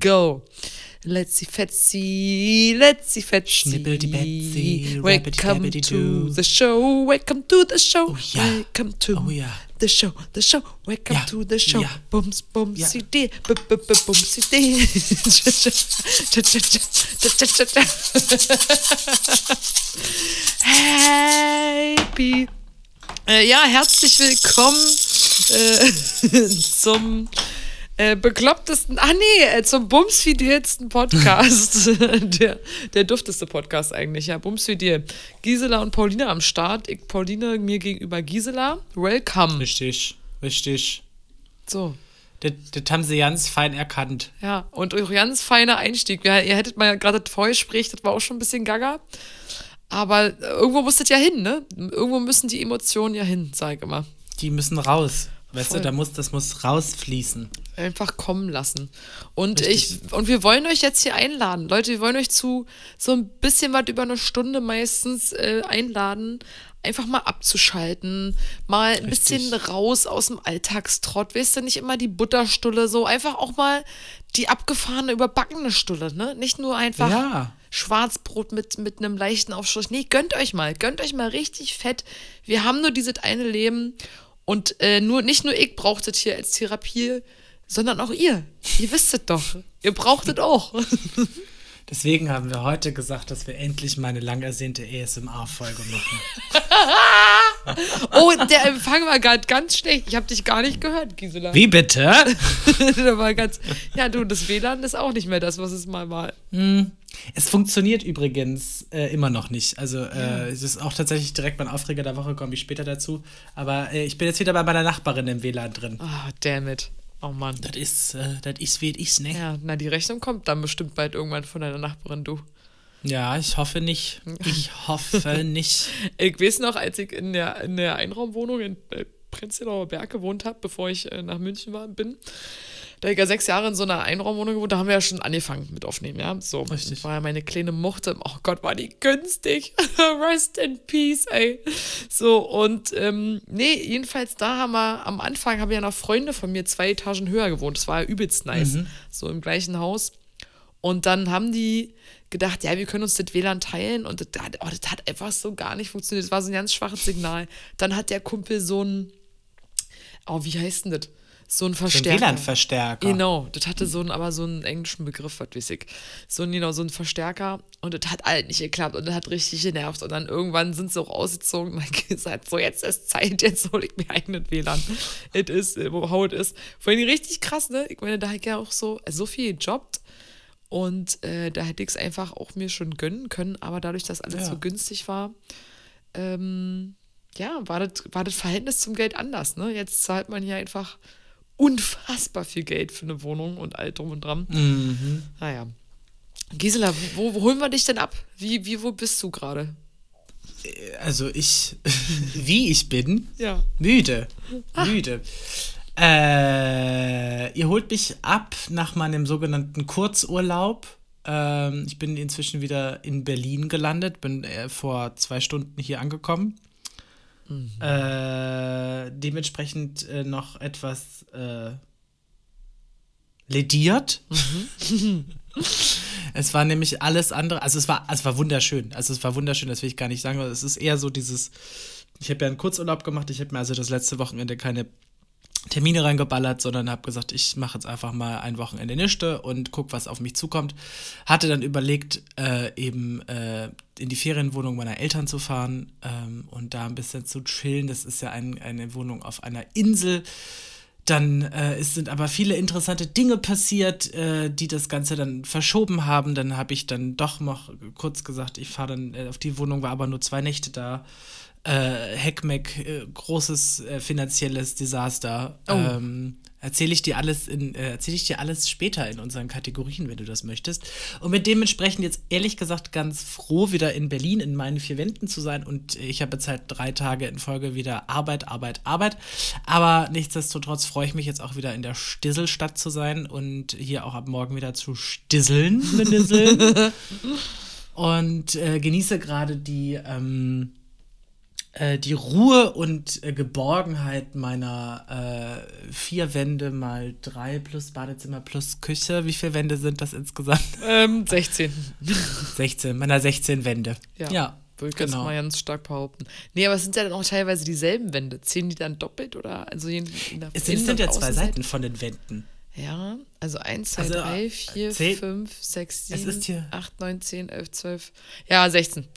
go. Let's see Fetzi, let's see Fetzi. Schnippel die Betsy, Welcome to the show, welcome to the show, ja. welcome to Oh ja. the show, the show, welcome Ja. to the show. Ja. Bums, bums, Ja. CD, b b b bums, cha. Happy. Äh, ja, herzlich willkommen äh, zum äh, beklopptesten, ah nee, äh, zum bumsfidelsten Podcast. der, der dufteste Podcast eigentlich, ja, bumsfidel. Gisela und Paulina am Start. Ich, Paulina mir gegenüber Gisela. Welcome. Richtig, richtig. So, Das, das haben sie ganz fein erkannt. ja, und auch ganz feiner Einstieg. Ja, ihr hättet mal gerade das Vorgespräch, das war auch schon ein bisschen gaga. Aber irgendwo muss das ja hin, ne? Irgendwo müssen die Emotionen ja hin, sag ich immer. Die müssen raus. Weißt Voll. du, da muss, das muss rausfließen. einfach kommen lassen. Und Richtig. ich und wir wollen euch jetzt hier einladen. Leute, wir wollen euch zu so ein bisschen was über eine Stunde meistens äh, einladen, einfach mal abzuschalten, mal ein Richtig. bisschen raus aus dem Alltagstrott. Weißt du, nicht immer die Butterstulle, so einfach auch mal die abgefahrene, überbackene Stulle, ne? Nicht nur einfach Ja. Schwarzbrot mit, mit einem leichten Aufstrich. Nee, gönnt euch mal. Gönnt euch mal richtig fett. Wir haben nur dieses eine Leben. Und äh, nur, nicht nur ich braucht es hier als Therapie, sondern auch ihr. Ihr wisst es doch. Ihr braucht es auch. Deswegen haben wir heute gesagt, dass wir endlich mal eine lang ersehnte ASMR-Folge machen. Oh, der Empfang war gerade ganz schlecht. Ich habe dich gar nicht gehört, Gisela. Wie bitte? der war ganz. Ja, du, das WLAN ist auch nicht mehr das, was es mal war. Es funktioniert übrigens äh, immer noch nicht. Also, äh, es ist auch tatsächlich direkt mein Aufreger der Woche, komme ich später dazu. Aber äh, ich bin jetzt wieder bei meiner Nachbarin im WLAN drin. Ah, damn it. Oh Mann. Das ist, äh, das ist, wie es ist, ne? Ja, na, die Rechnung kommt dann bestimmt bald irgendwann von deiner Nachbarin, du. Ja, ich hoffe nicht. Ich hoffe nicht. Ich weiß noch, als ich in der, in der Einraumwohnung in äh, Prenzlauer Berg gewohnt habe, bevor ich äh, nach München war, bin, da ich ja sechs Jahre in so einer Einraumwohnung gewohnt, da haben wir ja schon angefangen mit aufnehmen, ja. So, Richtig. war ja meine kleine Muchte. Oh Gott, war die günstig. Rest in peace, ey. So, und ähm, nee, jedenfalls da haben wir, am Anfang haben ja noch Freunde von mir zwei Etagen höher gewohnt. Das war ja übelst nice. So im gleichen Haus. Und dann haben die gedacht, ja, wir können uns das WLAN teilen. Und das hat, oh, das hat einfach so gar nicht funktioniert. Das war so ein ganz schwaches Signal. Dann hat der Kumpel so ein, oh, wie heißt denn das? So ein So ein Verstärker. WLAN-Verstärker. Genau, das hatte so einen, aber so einen englischen Begriff, was weiß ich. So ein, genau, so ein Verstärker und das hat halt nicht geklappt und das hat richtig genervt. Und dann irgendwann sind sie auch ausgezogen und dann gesagt, so jetzt ist Zeit, jetzt hole ich mir eigenen WLAN. Es ist, äh, wo how it ist. Vor allem richtig krass, ne? Ich meine, da ich ja auch so, so viel gejobbt und äh, da hätte ich es einfach auch mir schon gönnen können, aber dadurch, dass alles Ja. so günstig war, ähm, ja, war das, war das Verhältnis zum Geld anders, ne? Jetzt zahlt man hier einfach unfassbar viel Geld für eine Wohnung und all drum und dran. Mhm. Naja. Gisela, wo, wo holen wir dich denn ab? Wie, wie wo bist du gerade? Also ich, wie ich bin, Ja. müde. Müde. Äh, ihr holt mich ab nach meinem sogenannten Kurzurlaub. Ähm, ich bin inzwischen wieder in Berlin gelandet, bin äh, vor zwei Stunden hier angekommen. Äh, dementsprechend äh, noch etwas äh, lediert. Es war nämlich alles andere, also es war, es war wunderschön. Also es war wunderschön, das will ich gar nicht sagen. aber Es ist eher so dieses, ich habe ja einen Kurzurlaub gemacht, ich habe mir also das letzte Wochenende keine Termine reingeballert, sondern habe gesagt, ich mache jetzt einfach mal ein Wochenende Nischte und guck, was auf mich zukommt. Hatte dann überlegt, äh, eben äh, in die Ferienwohnung meiner Eltern zu fahren ähm, und da ein bisschen zu chillen. Das ist ja ein, eine Wohnung auf einer Insel. Dann äh, es sind aber viele interessante Dinge passiert, äh, die das Ganze dann verschoben haben. Dann habe ich dann doch noch kurz gesagt, ich fahre dann äh, auf die Wohnung, war aber nur zwei Nächte da. Äh, Heckmeck, äh, großes äh, finanzielles Desaster. Oh. Ähm, erzähle ich dir alles in, äh, erzähle ich dir alles später in unseren Kategorien, wenn du das möchtest. Und mit dementsprechend jetzt ehrlich gesagt ganz froh, wieder in Berlin in meinen vier Wänden zu sein. Und ich habe jetzt halt drei Tage in Folge wieder Arbeit, Arbeit, Arbeit. Aber nichtsdestotrotz freue ich mich jetzt auch wieder in der Stisselstadt zu sein und hier auch ab morgen wieder zu stisseln, Menisseln. und äh, genieße gerade die ähm, äh, die Ruhe und äh, Geborgenheit meiner äh, vier Wände mal drei plus Badezimmer plus Küche. Wie viele Wände sind das insgesamt? Ähm, 16. 16, meiner 16 Wände. Ja. ja Würde ich jetzt mal ganz stark behaupten. Nee, aber es sind ja dann auch teilweise dieselben Wände. Zählen die dann doppelt oder? Also in, in der Es Innen- sind ja zwei? Seiten von den Wänden. Ja, also 1, 2, Also, 3, äh, 4, zähl- 5, 6, Es 7, ist hier- 8, 9, 10, 11, 12. Ja, 16.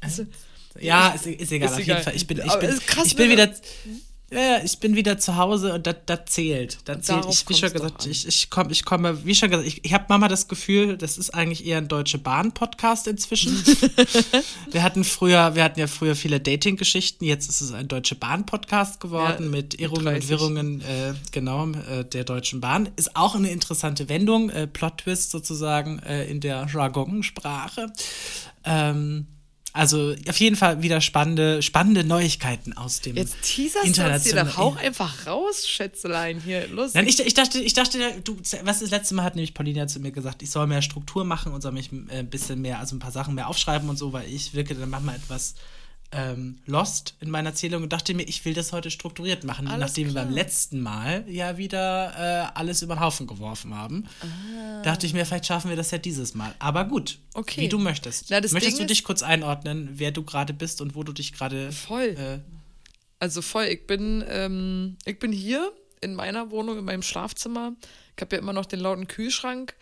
also, Ja, ist, ist egal, Ist auf egal. jeden Fall. Ich bin, ich bin, ich bin ne? wieder. Ja, ich bin wieder zu Hause und das zählt. Das zählt. darauf Ich, wie schon gesagt, ich, ich, komm, ich komme, wie schon gesagt, ich, ich habe Mama das Gefühl, das ist eigentlich eher ein Deutsche Bahn-Podcast inzwischen. wir hatten früher, wir hatten ja früher viele Dating-Geschichten, jetzt ist es ein Deutsche Bahn-Podcast geworden Ja, mit Irrungen und 30. Wirrungen, äh, genau, äh, der Deutschen Bahn. Ist auch eine interessante Wendung, äh, Plot-Twist sozusagen äh, in der Jargonsprache. Ähm, also auf jeden Fall wieder spannende, spannende Neuigkeiten aus dem jetzt teaserst du internationalen- dann hau einfach raus, Schätzelein, hier, los. Nein, ich, ich dachte, ich dachte, du, was das letzte Mal hat nämlich Paulina zu mir gesagt, ich soll mehr Struktur machen und soll mich äh, ein bisschen mehr, also ein paar Sachen mehr aufschreiben und so, weil ich wirke dann manchmal etwas ähm, lost in meiner Erzählung und dachte mir, ich will das heute strukturiert machen, Alles nachdem wir klar. beim letzten Mal ja wieder äh, alles über den Haufen geworfen haben. Dachte ich mir, vielleicht schaffen wir das ja dieses Mal. Aber gut, Ah. Okay. wie du möchtest. Na, möchtest Ding du dich kurz einordnen, wer du gerade bist und wo du dich gerade Voll. äh, Also voll, ich bin, ähm, ich bin hier in meiner Wohnung, in meinem Schlafzimmer. Ich habe ja immer noch den lauten Kühlschrank,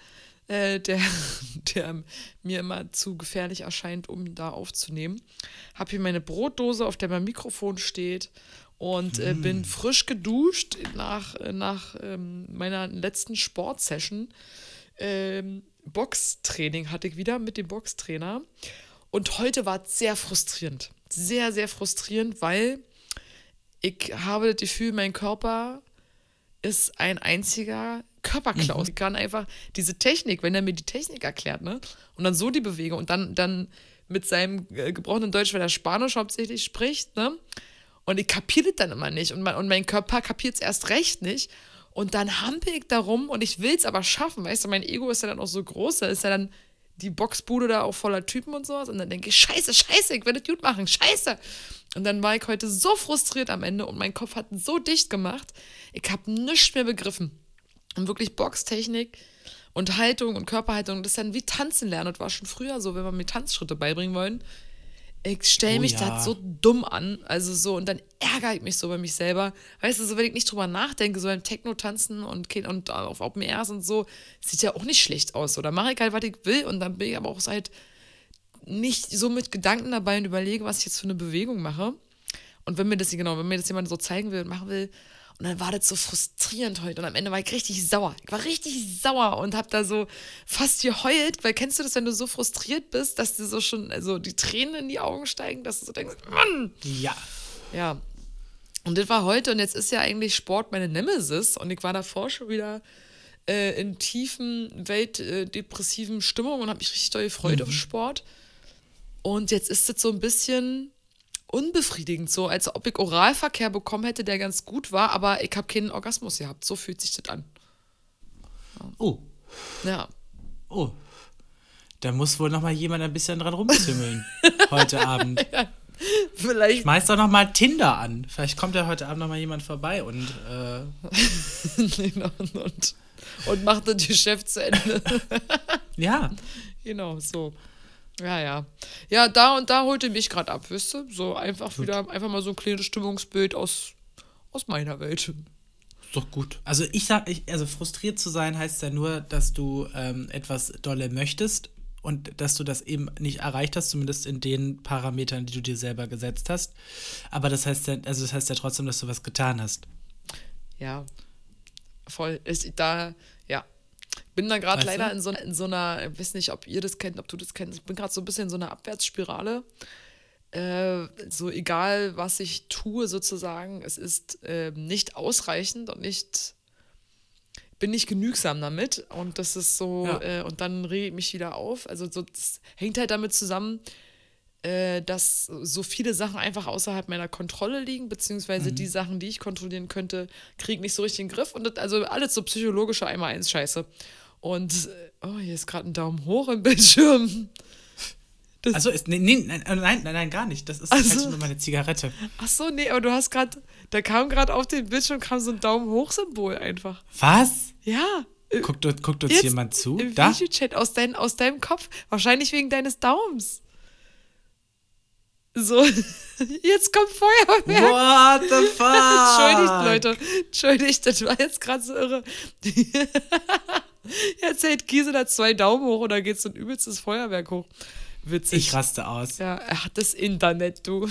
äh, der, der mir immer zu gefährlich erscheint, um da aufzunehmen. Habe hier meine Brotdose, auf der mein Mikrofon steht und äh, bin frisch geduscht nach, äh, nach ähm, meiner letzten Sportsession. Ähm, Boxtraining hatte ich wieder mit dem Boxtrainer. Und heute war es sehr frustrierend. Sehr, sehr frustrierend, weil ich habe das Gefühl, mein Körper ist ein einziger Körperklaus. Ich kann einfach diese Technik, wenn er mir die Technik erklärt, ne? Und dann so die Bewegung und dann, dann mit seinem äh, gebrochenen Deutsch, weil er Spanisch hauptsächlich spricht, ne? Und ich kapiere das dann immer nicht. Und mein, und mein Körper kapiert es erst recht nicht. Und dann hampel ich darum und ich will es aber schaffen, weißt du, mein Ego ist ja dann auch so groß, da ist ja dann die Boxbude da auch voller Typen und sowas. Und dann denke ich, scheiße, scheiße, ich will das gut machen, scheiße. Und dann war ich heute so frustriert am Ende und mein Kopf hat so dicht gemacht, ich habe nichts mehr begriffen. Und wirklich Boxtechnik und Haltung und Körperhaltung, das ist dann wie Tanzen lernen. Und war schon früher so, wenn wir mir Tanzschritte beibringen wollen. Ich stelle Oh mich ja. da so dumm an, also so, und dann ärgere ich mich so bei mich selber. Weißt du, so wenn ich nicht drüber nachdenke, so beim Techno-Tanzen und, und auf Open Airs und so, sieht ja auch nicht schlecht aus. Oder mache ich halt, was ich will, und dann bin ich aber auch halt nicht so mit Gedanken dabei und überlege, was ich jetzt für eine Bewegung mache. Und wenn mir das, genau, wenn mir das jemand so zeigen will und machen will, und dann war das so frustrierend heute. Und am Ende war ich richtig sauer. Ich war richtig sauer und habe da so fast geheult, weil kennst du das, wenn du so frustriert bist, dass dir so schon, also die Tränen in die Augen steigen, dass du so denkst, Mann! ja. Ja. Und das war heute und jetzt ist ja eigentlich Sport meine Nemesis und ich war davor schon wieder äh, in tiefen, weltdepressiven Stimmung und habe mich richtig doll gefreut auf Sport. Und jetzt ist es so ein bisschen unbefriedigend, so als ob ich Oralverkehr bekommen hätte, der ganz gut war, aber ich habe keinen Orgasmus gehabt. So fühlt sich das an. Oh, Ja. oh. Da muss wohl noch mal jemand ein bisschen dran rumzimmeln heute Abend. Vielleicht Schmeiß doch noch mal Tinder an. Vielleicht kommt ja heute Abend noch mal jemand vorbei und äh, und, und, und macht das Geschäft zu Ende. ja. Genau, so. Ja, ja. Ja, da und da holte mich gerade ab, wisst ihr? So einfach wieder, einfach mal so ein kleines Stimmungsbild aus, aus meiner Welt. Ist doch gut. Also ich sag, ich, also frustriert zu sein heißt ja nur, dass du ähm, etwas dolle möchtest und dass du das eben nicht erreicht hast, zumindest in den Parametern, die du dir selber gesetzt hast. Aber das heißt ja, also das heißt ja trotzdem, dass du was getan hast. Ja, voll. Ist da. Bin da gerade leider du? in so, in so einer, ich weiß nicht, ob ihr das kennt, ob du das kennst. Ich bin gerade so ein bisschen in so einer Abwärtsspirale. Äh, so egal, was ich tue, sozusagen, es ist äh, nicht ausreichend und nicht bin nicht genügsam damit und das ist so Ja. äh, und dann rege ich mich wieder auf. Also so, das hängt halt damit zusammen, äh, dass so viele Sachen einfach außerhalb meiner Kontrolle liegen, beziehungsweise die Sachen, die ich kontrollieren könnte, kriege nicht so richtig in den Griff. Und das, also alles so psychologische einmal eins Scheiße. Und äh, oh, hier ist gerade ein Daumen hoch im Bildschirm. Das- also, ist, nee, nee, nein, äh, nein, nein, gar nicht. Das ist Ach so. einfach nur meine Zigarette. Ach so, nee, aber du hast gerade, da kam gerade auf den Bildschirm kam so ein Daumen hoch Symbol einfach. Was? Ja. äh, Guckt, uns- guckt uns jetzt jemand zu? Im Da? Videochat aus, dein, aus deinem Kopf. Wahrscheinlich wegen deines Daumens. So, jetzt kommt Feuerwerk. What the fuck? Entschuldigt, Leute. Entschuldigt, das war jetzt gerade so irre. Jetzt hält Gisela zwei Daumen hoch und da geht so ein übelstes Feuerwerk hoch. Witzig. Ich raste aus. ja, er hat das Internet, du.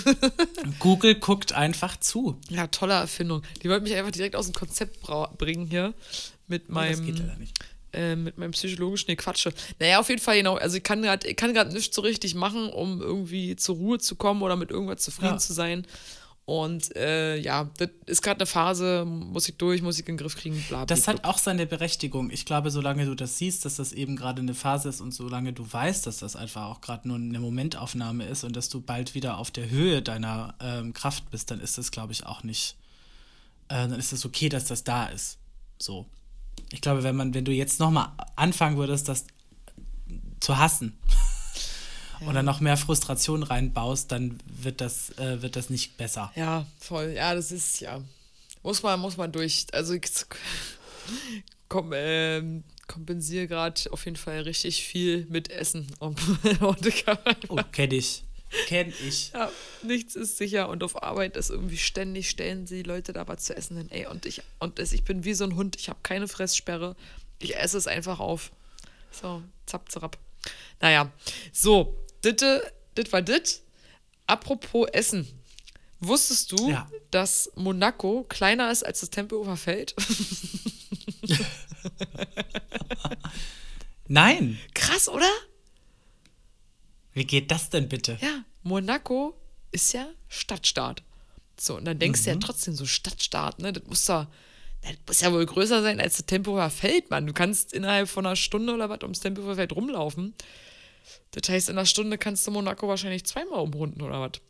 Google guckt einfach zu. Ja, tolle Erfindung. Die wollte mich einfach direkt aus dem Konzept bringen hier. Mit Oh, das meinem, geht leider nicht. Äh, mit meinem psychologischen, nee, Quatsche. Naja, auf jeden Fall, genau. Also ich kann gerade ich kann grad nichts so richtig machen, um irgendwie zur Ruhe zu kommen oder mit irgendwas zufrieden Ja. zu sein. Und äh, ja, das ist gerade eine Phase, muss ich durch, muss ich in den Griff kriegen, bla, bla, Das bla. hat auch seine Berechtigung. Ich glaube, solange du das siehst, dass das eben gerade eine Phase ist und solange du weißt, dass das einfach auch gerade nur eine Momentaufnahme ist und dass du bald wieder auf der Höhe deiner ähm, Kraft bist, dann ist das, glaube ich, auch nicht, äh, dann ist es okay, dass das da ist. So. Ich glaube, wenn man, wenn du jetzt nochmal anfangen würdest, das zu hassen oder noch mehr Frustration reinbaust, dann wird das, äh, wird das nicht besser. Ja, voll. Ja, das ist, ja. Muss man, muss man durch. Also ich komm, ähm, kompensiere gerade auf jeden Fall richtig viel mit Essen. Und, und Oh, kenn ich. Kenn ich. Ja, nichts ist sicher und auf Arbeit ist irgendwie ständig stellen sie Leute da was zu essen hin. Ey, und ich und ich bin wie so ein Hund, ich habe keine Fresssperre. Ich esse es einfach auf. So, zapp, zapp. Naja, so, ditte, dit war dit. Apropos Essen. Wusstest du, Ja. dass Monaco kleiner ist als das Tempelhofer Feld? Nein. Krass, oder? Wie geht das denn bitte? Ja, Monaco ist ja Stadtstaat. So, und dann denkst Mhm. du ja trotzdem so Stadtstaat, ne? Das muss doch, das muss ja wohl größer sein als das Tempelhofer Feld, Mann. Du kannst innerhalb von einer Stunde oder was ums Tempelhofer Feld rumlaufen. Das heißt, in einer Stunde kannst du Monaco wahrscheinlich zweimal umrunden oder was?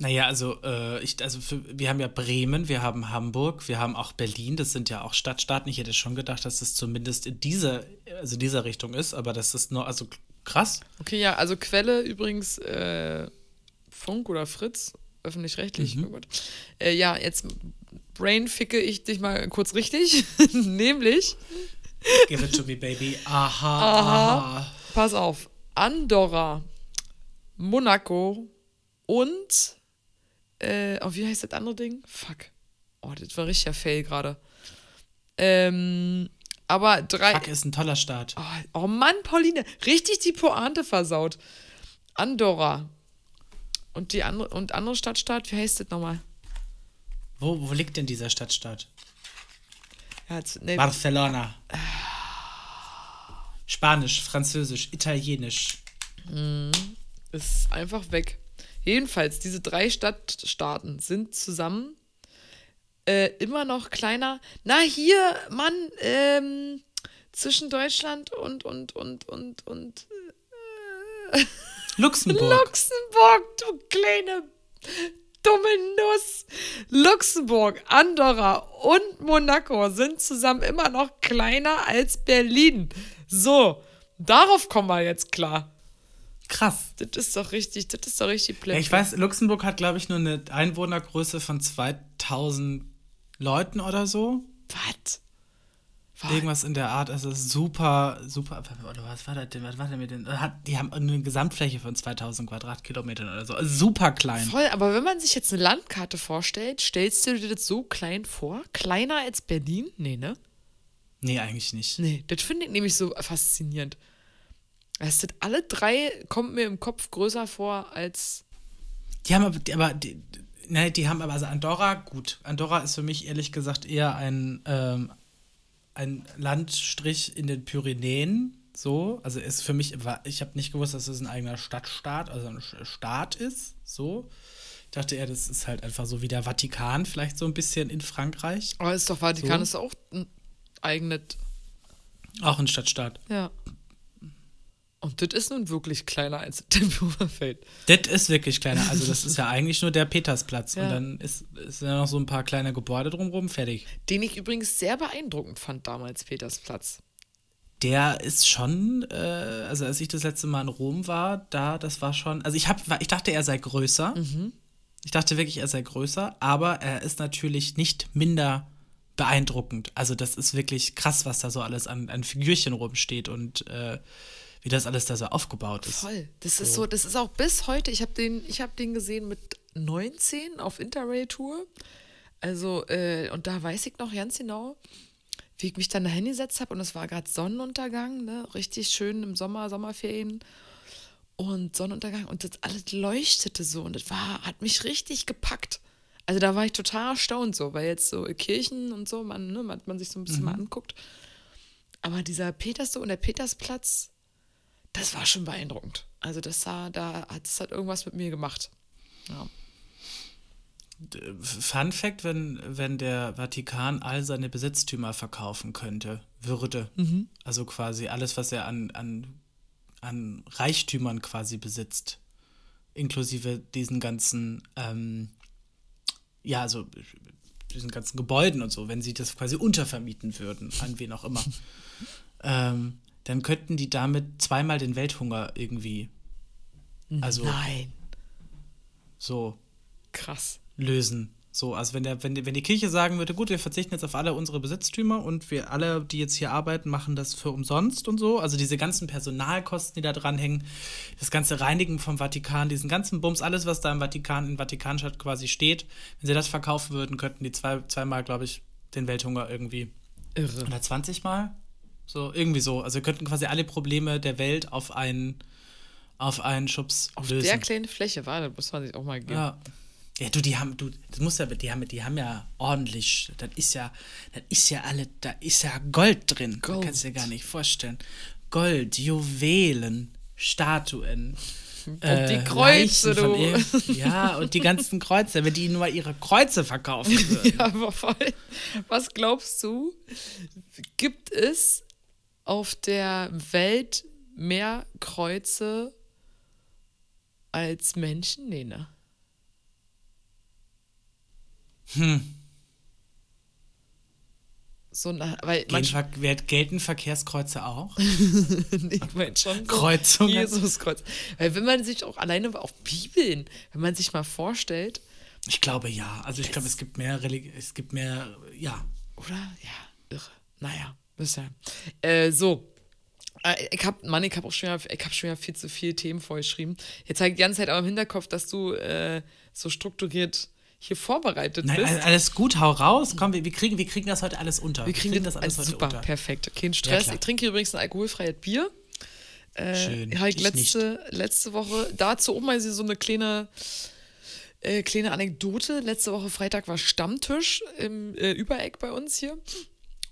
Naja, also, äh, ich, also für, wir haben ja Bremen, wir haben Hamburg, wir haben auch Berlin, das sind ja auch Stadtstaaten. Ich hätte schon gedacht, dass das zumindest in dieser, also dieser Richtung ist, aber das ist nur, also krass. Okay, ja, also Quelle übrigens äh, Funk oder Fritz, öffentlich-rechtlich. Mhm. oh Gott. Äh, ja, jetzt brainficke ich dich mal kurz richtig, nämlich Give it to me, baby. Aha, Aha. aha. Pass auf. Andorra, Monaco und äh, oh, wie heißt das andere Ding? Fuck. Oh, das war richtiger Fail gerade. Ähm, aber drei. Fuck, ist ein toller Start. Oh, oh Mann, Pauline, richtig die Pointe versaut. Andorra. Und die andere und andere Stadtstaat, wie heißt das nochmal? Wo, wo liegt denn dieser Stadtstaat? Ja, nee, Barcelona. Spanisch, Französisch, Italienisch. ist einfach weg. Jedenfalls, diese drei Stadtstaaten sind zusammen äh, immer noch kleiner. Na, hier, Mann, ähm, zwischen Deutschland und, und, und, und, und Luxemburg. Luxemburg, du kleine dumme Nuss. Luxemburg, Andorra und Monaco sind zusammen immer noch kleiner als Berlin. So, darauf kommen wir jetzt klar. Krass. Das ist doch richtig, das ist doch richtig Ja, blöd. ich weiß, Luxemburg hat, glaube ich, nur eine Einwohnergröße von 2000 Leuten oder so. Was? Irgendwas in der Art. Also super, super. Oder was war das denn? Was war denn mit den? Die haben eine Gesamtfläche von 2000 Quadratkilometern oder so. Also super klein. Voll, aber wenn man sich jetzt eine Landkarte vorstellt, stellst du dir das so klein vor? Kleiner als Berlin? Nee, ne? Nee, eigentlich nicht. Nee, das finde ich nämlich so faszinierend. Es sind alle drei, kommt mir im Kopf größer vor als. Die haben aber, die, aber die, ne, die haben aber, also Andorra, gut. Andorra ist für mich ehrlich gesagt eher ein, ähm, ein Landstrich in den Pyrenäen. So, also ist für mich, ich habe nicht gewusst, dass es ein eigener Stadtstaat, also ein Staat ist. So. Ich dachte eher, das ist halt einfach so wie der Vatikan, vielleicht so ein bisschen in Frankreich. Aber ist doch Vatikan So? ist auch ein eigenes. Auch ein Stadtstaat. Ja. Und das ist nun wirklich kleiner als Tempelhofer Feld. Das ist wirklich kleiner. Also, das ist ja eigentlich nur der Petersplatz. Ja. Und dann ist, ist ja noch so ein paar kleine Gebäude drumherum, fertig. Den ich übrigens sehr beeindruckend fand damals, Petersplatz. der ist schon, äh, also als ich das letzte Mal in Rom war, da, das war schon, also ich, hab, ich dachte, er sei größer. Mhm. Ich dachte wirklich, er sei größer, aber er ist natürlich nicht minder beeindruckend. Also das ist wirklich krass, was da so alles an, an Figürchen rumsteht und äh, wie das alles da so aufgebaut ist. Voll. Das ist so, das ist auch bis heute, ich habe den, ich habe den gesehen mit 19 auf Interrail-Tour. Also, äh, und da weiß ich noch ganz genau, wie ich mich dann da hingesetzt habe und es war gerade Sonnenuntergang, ne? Richtig schön im Sommer, Sommerferien. Und Sonnenuntergang und das alles leuchtete so und das war, hat mich richtig gepackt. Also da war ich total erstaunt so, weil jetzt so Kirchen und so, man, ne, man, man sich so ein bisschen mhm. mal anguckt. Aber dieser Petersdom und der Petersplatz, das war schon beeindruckend. Also das sah, da hat es halt irgendwas mit mir gemacht. Ja. Fun Fact, wenn, wenn der Vatikan all seine Besitztümer verkaufen könnte, würde, mhm. also quasi alles, was er an, an, an Reichtümern quasi besitzt, inklusive diesen ganzen, ähm, ja, also diesen ganzen Gebäuden und so, wenn sie das quasi untervermieten würden, an wen auch immer, ähm, dann könnten die damit zweimal den Welthunger irgendwie, also Nein. so krass lösen. So, also wenn, der, wenn, die, wenn die Kirche sagen würde, gut, wir verzichten jetzt auf alle unsere Besitztümer und wir alle, die jetzt hier arbeiten, machen das für umsonst und so, also diese ganzen Personalkosten, die da dranhängen, das ganze Reinigen vom Vatikan, diesen ganzen Bums, alles, was da im Vatikan, in Vatikanstadt quasi steht, wenn sie das verkaufen würden, könnten die zwei, zweimal, glaube ich, den Welthunger irgendwie. Irre. Oder 20 Mal? So, irgendwie so. Also könnten quasi alle Probleme der Welt auf einen, auf einen Schubs auf lösen. Auf der kleinen Fläche war, das muss man sich auch mal geben. Ja. Ja, du, die haben, du, das muss ja, die haben, die haben ja ordentlich, das ist ja, das ist ja alle, da ist ja Gold drin. Gold. kannst du dir gar nicht vorstellen. Gold, Juwelen, Statuen. Und äh, die Kreuze, du. Ihr, ja, und die ganzen Kreuze, wenn die nur ihre Kreuze verkaufen würden. ja, aber voll. Was glaubst du, gibt es auf der Welt mehr Kreuze als Menschen? Nee, ne? Hm. So, na, weil Ver gelten Verkehrskreuze auch? ich meine schon. So Kreuzungen. Jesuskreuz. Weil wenn man sich auch alleine auf Bibeln, wenn man sich mal vorstellt. Ich glaube ja. Also ich glaube, es gibt mehr Religi es gibt mehr, ja. Oder? Ja, irre. Naja, ist Äh, so. Äh, ich hab, Mann, ich habe auch schon wieder, ich hab schon wieder viel zu viele Themen vorgeschrieben. Jetzt halt die ganze Zeit aber im Hinterkopf, dass du äh, so strukturiert hier vorbereitet Nein, bist. Alles gut, hau raus. Komm, wir, wir, kriegen, wir kriegen das heute alles unter. Wir kriegen, wir kriegen das alles super, unter. perfekt. Kein Stress. Ja, ich trinke hier übrigens ein alkoholfreies Bier. Äh, Schön. Ich letzte, letzte Woche, dazu oben mal so eine kleine, äh, kleine Anekdote. Letzte Woche Freitag war Stammtisch im äh, Übereck bei uns hier.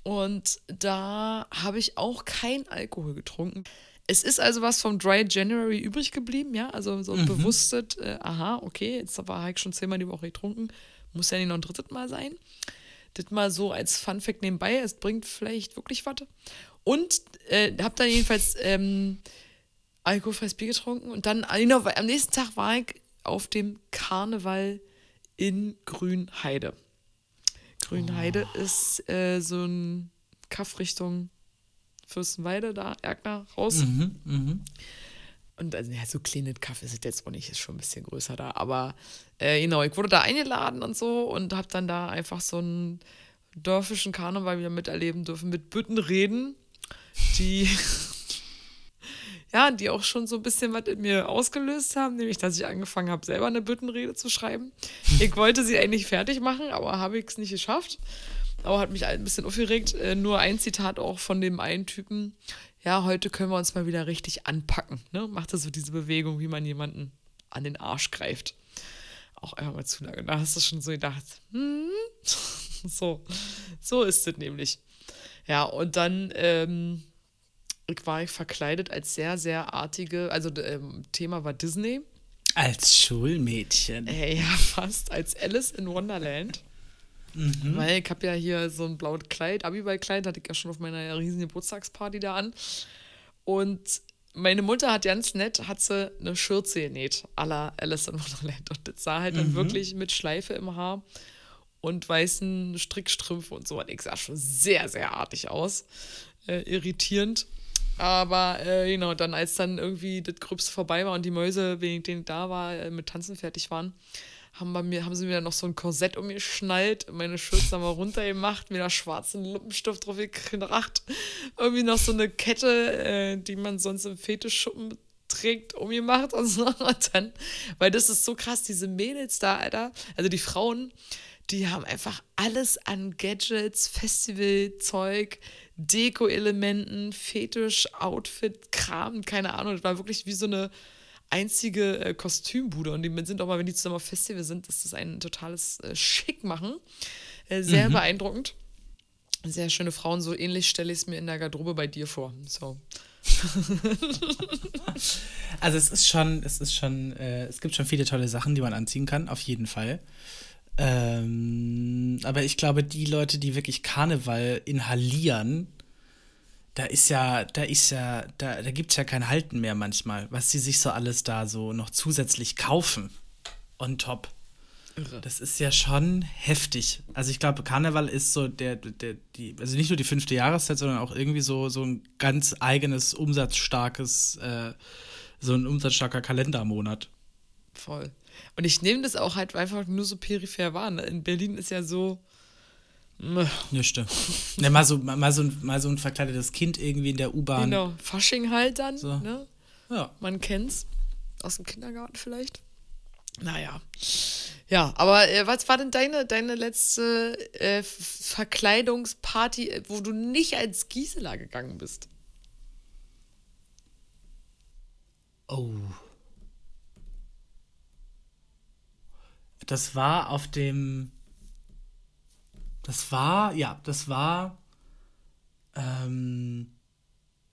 Und da habe ich auch kein Alkohol getrunken. Es ist also was vom Dry January übrig geblieben, ja. Also so mhm. bewusstet, äh, aha, okay, jetzt war ich schon zehnmal die Woche getrunken, muss ja nicht noch ein drittes Mal sein. Das mal so als Fun Fact nebenbei, es bringt vielleicht wirklich was. Und äh, hab dann jedenfalls ähm, alkoholfreies Bier getrunken und dann, genau, am nächsten Tag war ich auf dem Karneval in Grünheide. Grünheide ist äh, so ein Kaff Richtung Fürstenweide, da, Erkner, raus. Mhm, mh. Und also, ja, so kleine Kaffee ist jetzt auch nicht, ist schon ein bisschen größer da. Aber äh, genau, ich wurde da eingeladen und so und habe dann da einfach so einen dörfischen Karneval wieder miterleben dürfen mit Büttenreden, die ja, die auch schon so ein bisschen was in mir ausgelöst haben, nämlich dass ich angefangen habe, selber eine Büttenrede zu schreiben. Ich wollte sie eigentlich fertig machen, aber habe ich es nicht geschafft aber hat mich ein bisschen aufgeregt. Äh, nur ein Zitat auch von dem einen Typen. Ja, heute können wir uns mal wieder richtig anpacken. Ne? Machte so diese Bewegung, wie man jemanden an den Arsch greift. Auch einfach mal zu lange. Da hast du schon so gedacht, hm? so, so ist es nämlich. Ja, und dann ähm, war ich verkleidet als sehr, sehr artige, also ähm, Thema war Disney. Als Schulmädchen. Äh, ja, fast. Als Alice in Wonderland. Mhm. Weil ich habe ja hier so ein blaues Kleid, Abiball-Kleid, hatte ich ja schon auf meiner riesigen Geburtstagsparty da an. Und meine Mutter hat ganz nett, hat sie eine Schürze genäht, à la Alice in Wonderland. Und das sah halt mhm. dann wirklich mit Schleife im Haar und weißen Strickstrümpfen und so. Und ich sah schon sehr, sehr artig aus. Äh, irritierend. Aber äh, genau, dann als dann irgendwie das Gröbste vorbei war und die Mäuse, wegen denen ich da war, äh, mit Tanzen fertig waren, haben, bei mir, haben sie mir dann noch so ein Korsett umgeschnallt, meine Schürze mal runtergemacht, mir da schwarzen Lippenstift drauf gekracht, irgendwie noch so eine Kette, äh, die man sonst im Fetischschuppen trägt, umgemacht und so. Und dann, weil das ist so krass, diese Mädels da, Alter, also die Frauen, die haben einfach alles an Gadgets, Festivalzeug, Deko-Elementen, Fetisch, Outfit, Kram, keine Ahnung. Das war wirklich wie so eine einzige äh, Kostümbude. Und die sind auch mal, wenn die zusammen auf Festival sind, ist das ein totales äh, Schickmachen. Äh, sehr mhm. beeindruckend. Sehr schöne Frauen, so ähnlich stelle ich es mir in der Garderobe bei dir vor. So. also es ist schon, es ist schon, es gibt schon viele tolle Sachen, die man anziehen kann, auf jeden Fall. Ähm, aber ich glaube, die Leute, die wirklich Karneval inhalieren, da ist ja, da ist ja, da, da gibt es ja kein Halten mehr manchmal, was sie sich so alles da so noch zusätzlich kaufen. On top. Irre. Das ist ja schon heftig. Also ich glaube, Karneval ist so der, der, die, also nicht nur die fünfte Jahreszeit, sondern auch irgendwie so, so ein ganz eigenes, umsatzstarkes, äh, so ein umsatzstarker Kalendermonat. Voll. Und ich nehme das auch halt einfach nur so peripher wahr. Ne? In Berlin ist ja so. Nüchte. Ne, mal, so, mal, so ein, mal so ein verkleidetes Kind irgendwie in der U-Bahn. Genau, Fasching halt dann. So. Ne? Ja. Man kennt's. Aus dem Kindergarten vielleicht. Naja. Ja, aber äh, was war denn deine, deine letzte äh, Verkleidungsparty, wo du nicht als Gisela gegangen bist? Oh. Das war auf dem. Das war, ja, das war. Ähm,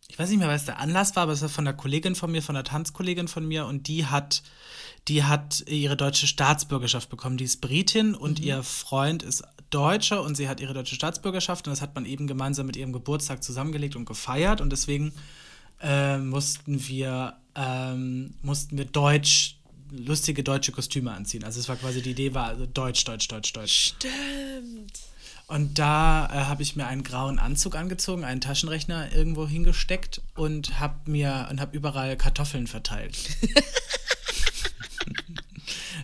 ich weiß nicht mehr, was der Anlass war, aber es war von der Kollegin von mir, von der Tanzkollegin von mir und die hat, die hat ihre deutsche Staatsbürgerschaft bekommen. Die ist Britin und mhm. ihr Freund ist Deutscher und sie hat ihre deutsche Staatsbürgerschaft und das hat man eben gemeinsam mit ihrem Geburtstag zusammengelegt und gefeiert und deswegen äh, mussten wir ähm, mussten wir Deutsch lustige deutsche Kostüme anziehen. Also es war quasi die Idee war also Deutsch, Deutsch, Deutsch, Deutsch. Stimmt. Und da äh, habe ich mir einen grauen Anzug angezogen, einen Taschenrechner irgendwo hingesteckt und habe mir und habe überall Kartoffeln verteilt.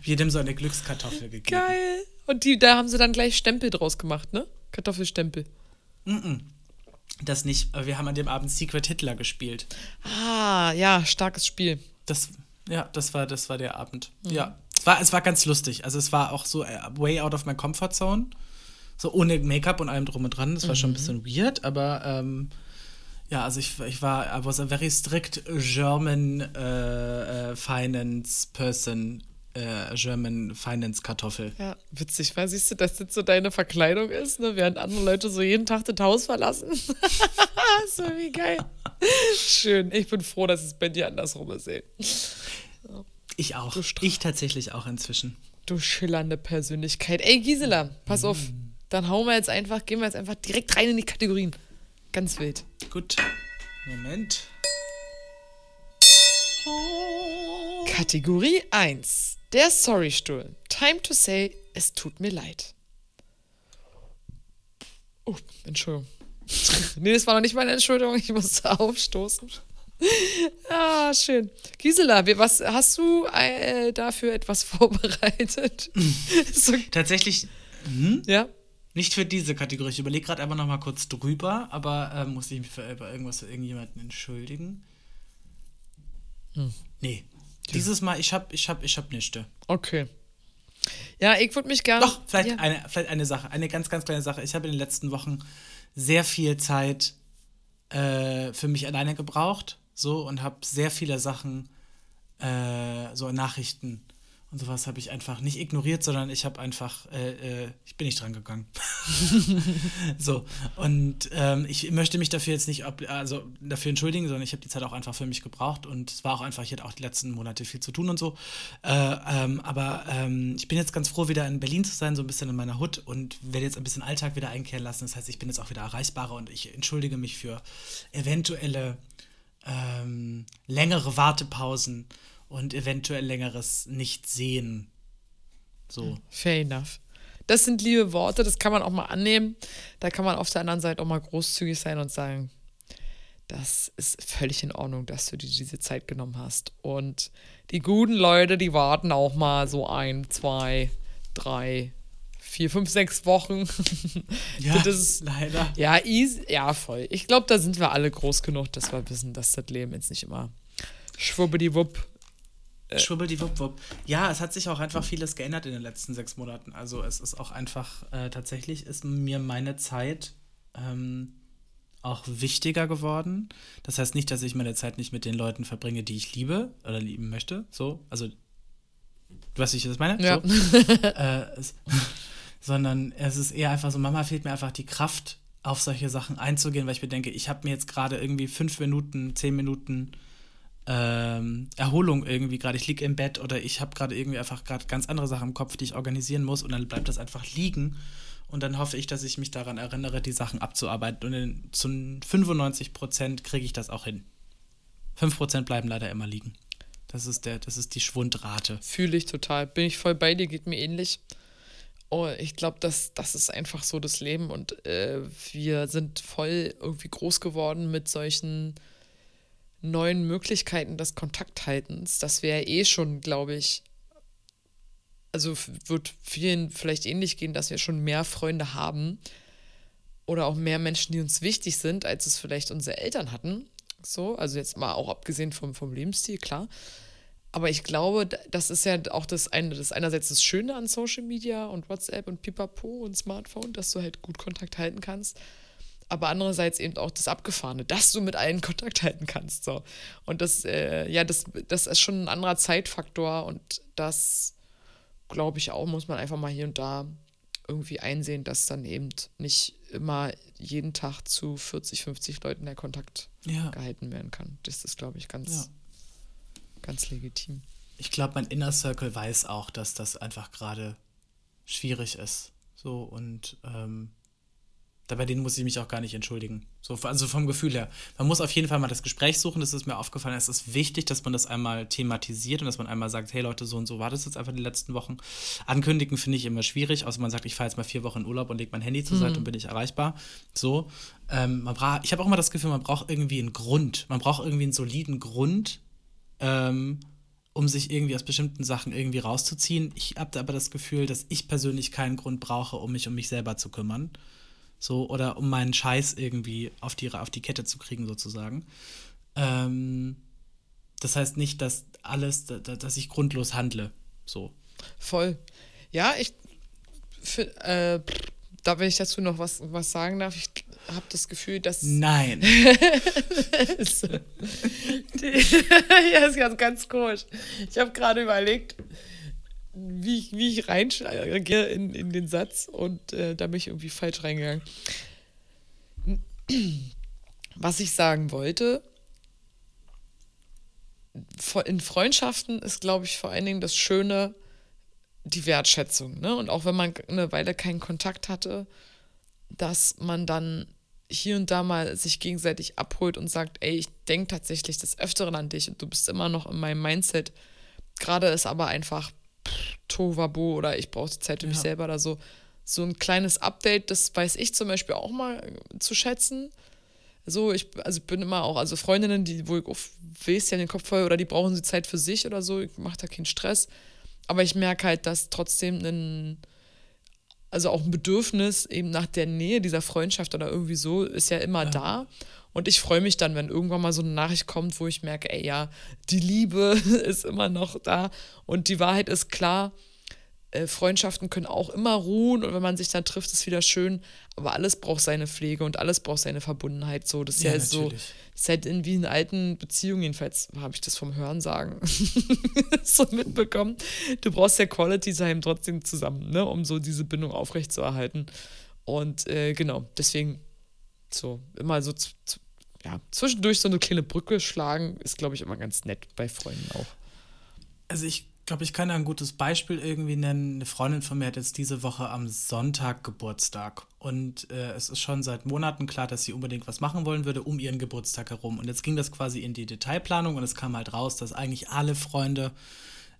Jedem so eine Glückskartoffel gegeben. Geil. Und die, da haben sie dann gleich Stempel draus gemacht, ne? Kartoffelstempel. Mm, -mm. Das nicht. Wir haben an dem Abend Secret Hitler gespielt. Ah, ja, starkes Spiel. Das, ja, das war, das war der Abend. Mhm. Ja. Es war, es war ganz lustig. Also es war auch so äh, way out of my comfort zone. So ohne Make-up und allem drum und dran. Das war mhm. schon ein bisschen weird, aber ähm, ja, also ich, ich war, I was a very strict German äh, äh, Finance Person äh, German Finance Kartoffel. Ja, witzig, weil siehst du, dass das so deine Verkleidung ist, ne? während andere Leute so jeden Tag das Haus verlassen. so wie geil. Schön. Ich bin froh, dass es bei dir andersrum ist. Ey. Ich auch. Ich tatsächlich auch inzwischen. Du schillernde Persönlichkeit. Ey, Gisela, pass auf. Mm. Dann hauen wir jetzt einfach, gehen wir jetzt einfach direkt rein in die Kategorien. Ganz wild. Gut. Moment. Kategorie 1. Der Sorry-Stuhl. Time to say, es tut mir leid. Oh, Entschuldigung. nee, das war noch nicht meine Entschuldigung, ich musste aufstoßen. ah, schön. Gisela, was hast du äh, dafür etwas vorbereitet? so. Tatsächlich. Hm? Ja. Nicht für diese Kategorie. Ich überlege gerade einfach noch mal kurz drüber, aber äh, muss ich mich für irgendwas für irgendjemanden entschuldigen? Hm. Nee. Dieses Mal, ich hab, ich hab, ich hab nichts. Okay. Ja, ich würde mich gerne. Doch, vielleicht, ja. eine, vielleicht eine Sache, eine ganz, ganz kleine Sache. Ich habe in den letzten Wochen sehr viel Zeit äh, für mich alleine gebraucht, so und habe sehr viele Sachen, äh, so Nachrichten und sowas habe ich einfach nicht ignoriert, sondern ich habe einfach, äh, äh, ich bin nicht dran gegangen. so, und ähm, ich möchte mich dafür jetzt nicht, also dafür entschuldigen, sondern ich habe die Zeit auch einfach für mich gebraucht und es war auch einfach, ich hatte auch die letzten Monate viel zu tun und so. Äh, ähm, aber ähm, ich bin jetzt ganz froh, wieder in Berlin zu sein, so ein bisschen in meiner Hut und werde jetzt ein bisschen Alltag wieder einkehren lassen. Das heißt, ich bin jetzt auch wieder erreichbarer und ich entschuldige mich für eventuelle ähm, längere Wartepausen und eventuell längeres Nicht-Sehen. So. Fair enough. Das sind liebe Worte, das kann man auch mal annehmen. Da kann man auf der anderen Seite auch mal großzügig sein und sagen, das ist völlig in Ordnung, dass du dir diese Zeit genommen hast. Und die guten Leute, die warten auch mal so ein, zwei, drei, vier, fünf, sechs Wochen. Ja, das ist, leider. Ja, easy, ja, voll. Ich glaube, da sind wir alle groß genug, dass wir wissen, dass das Leben jetzt nicht immer schwubbdiwupp. Äh, Schwubbdiwupp. Ja, es hat sich auch einfach vieles geändert in den letzten sechs Monaten. Also es ist auch einfach, äh, tatsächlich ist mir meine Zeit ähm, auch wichtiger geworden. Das heißt nicht, dass ich meine Zeit nicht mit den Leuten verbringe, die ich liebe oder lieben möchte. So, also du weißt, wie ich das meine? Ja. So. äh, es, sondern es ist eher einfach so, Mama fehlt mir einfach die Kraft, auf solche Sachen einzugehen, weil ich mir denke, ich habe mir jetzt gerade irgendwie fünf Minuten, zehn Minuten ähm, Erholung irgendwie gerade. Ich liege im Bett oder ich habe gerade irgendwie einfach gerade ganz andere Sachen im Kopf, die ich organisieren muss und dann bleibt das einfach liegen. Und dann hoffe ich, dass ich mich daran erinnere, die Sachen abzuarbeiten. Und in, zu 95 Prozent kriege ich das auch hin. 5 Prozent bleiben leider immer liegen. Das ist, der, das ist die Schwundrate. Fühle ich total. Bin ich voll bei dir, geht mir ähnlich. Oh, ich glaube, das, das ist einfach so das Leben und äh, wir sind voll irgendwie groß geworden mit solchen neuen Möglichkeiten des Kontakthaltens, dass wir ja eh schon, glaube ich, also wird vielen vielleicht ähnlich gehen, dass wir schon mehr Freunde haben oder auch mehr Menschen, die uns wichtig sind, als es vielleicht unsere Eltern hatten. So, also jetzt mal auch abgesehen vom, vom Lebensstil, klar. Aber ich glaube, das ist ja auch das eine, das einerseits das Schöne an Social Media und WhatsApp und Pipapo und Smartphone, dass du halt gut Kontakt halten kannst. Aber andererseits eben auch das Abgefahrene, dass du mit allen Kontakt halten kannst. So. Und das, äh, ja, das, das ist schon ein anderer Zeitfaktor und das glaube ich auch, muss man einfach mal hier und da irgendwie einsehen, dass dann eben nicht immer jeden Tag zu 40, 50 Leuten der Kontakt ja. gehalten werden kann. Das ist, glaube ich, ganz, ja. ganz legitim. Ich glaube, mein Inner Circle weiß auch, dass das einfach gerade schwierig ist. So und ähm, bei denen muss ich mich auch gar nicht entschuldigen. So, also vom Gefühl her. Man muss auf jeden Fall mal das Gespräch suchen, das ist mir aufgefallen. Es ist wichtig, dass man das einmal thematisiert und dass man einmal sagt, hey Leute, so und so war das jetzt einfach die letzten Wochen. Ankündigen finde ich immer schwierig, außer man sagt, ich fahre jetzt mal vier Wochen in Urlaub und lege mein Handy zur Seite mhm. und bin ich erreichbar. So. Ähm, man bra ich habe auch immer das Gefühl, man braucht irgendwie einen Grund. Man braucht irgendwie einen soliden Grund, ähm, um sich irgendwie aus bestimmten Sachen irgendwie rauszuziehen. Ich habe aber das Gefühl, dass ich persönlich keinen Grund brauche, um mich um mich selber zu kümmern. So, oder um meinen Scheiß irgendwie auf die, auf die Kette zu kriegen, sozusagen. Ähm, das heißt nicht, dass alles, dass ich grundlos handle. So. Voll. Ja, ich. Für, äh, da, wenn ich dazu noch was, was sagen darf, ich habe das Gefühl, dass. Nein. ja, ist ganz, ganz komisch. Ich habe gerade überlegt, wie ich, wie ich reingehe in, in den Satz und äh, da bin ich irgendwie falsch reingegangen. Was ich sagen wollte, in Freundschaften ist, glaube ich, vor allen Dingen das Schöne, die Wertschätzung. Ne? Und auch wenn man eine Weile keinen Kontakt hatte, dass man dann hier und da mal sich gegenseitig abholt und sagt, ey, ich denke tatsächlich des Öfteren an dich und du bist immer noch in meinem Mindset. Gerade ist aber einfach Tohuwabohu oder ich brauche die Zeit für ja. mich selber oder so. So ein kleines Update, das weiß ich zum Beispiel auch mal zu schätzen. So, ich also bin immer auch, also Freundinnen, die, wo ich auf weiß ja den Kopf voll oder die brauchen sie Zeit für sich oder so, ich mache da keinen Stress. Aber ich merke halt, dass trotzdem ein, also auch ein Bedürfnis eben nach der Nähe dieser Freundschaft oder irgendwie so ist ja immer ja. da. Und ich freue mich dann, wenn irgendwann mal so eine Nachricht kommt, wo ich merke, ey, ja, die Liebe ist immer noch da. Und die Wahrheit ist klar, äh, Freundschaften können auch immer ruhen und wenn man sich dann trifft, ist wieder schön. Aber alles braucht seine Pflege und alles braucht seine Verbundenheit. So, das ist ja, ja so, das ist halt in wie in alten Beziehungen, jedenfalls habe ich das vom Hören sagen so mitbekommen. Du brauchst ja Quality Time trotzdem zusammen, ne, um so diese Bindung aufrechtzuerhalten. Und äh, genau, deswegen so, immer so ja, zwischendurch so eine kleine Brücke schlagen, ist, glaube ich, immer ganz nett bei Freunden auch. Also ich glaube, ich kann da ein gutes Beispiel irgendwie nennen. Eine Freundin von mir hat jetzt diese Woche am Sonntag Geburtstag. Und äh, es ist schon seit Monaten klar, dass sie unbedingt was machen wollen würde um ihren Geburtstag herum. Und jetzt ging das quasi in die Detailplanung und es kam halt raus, dass eigentlich alle Freunde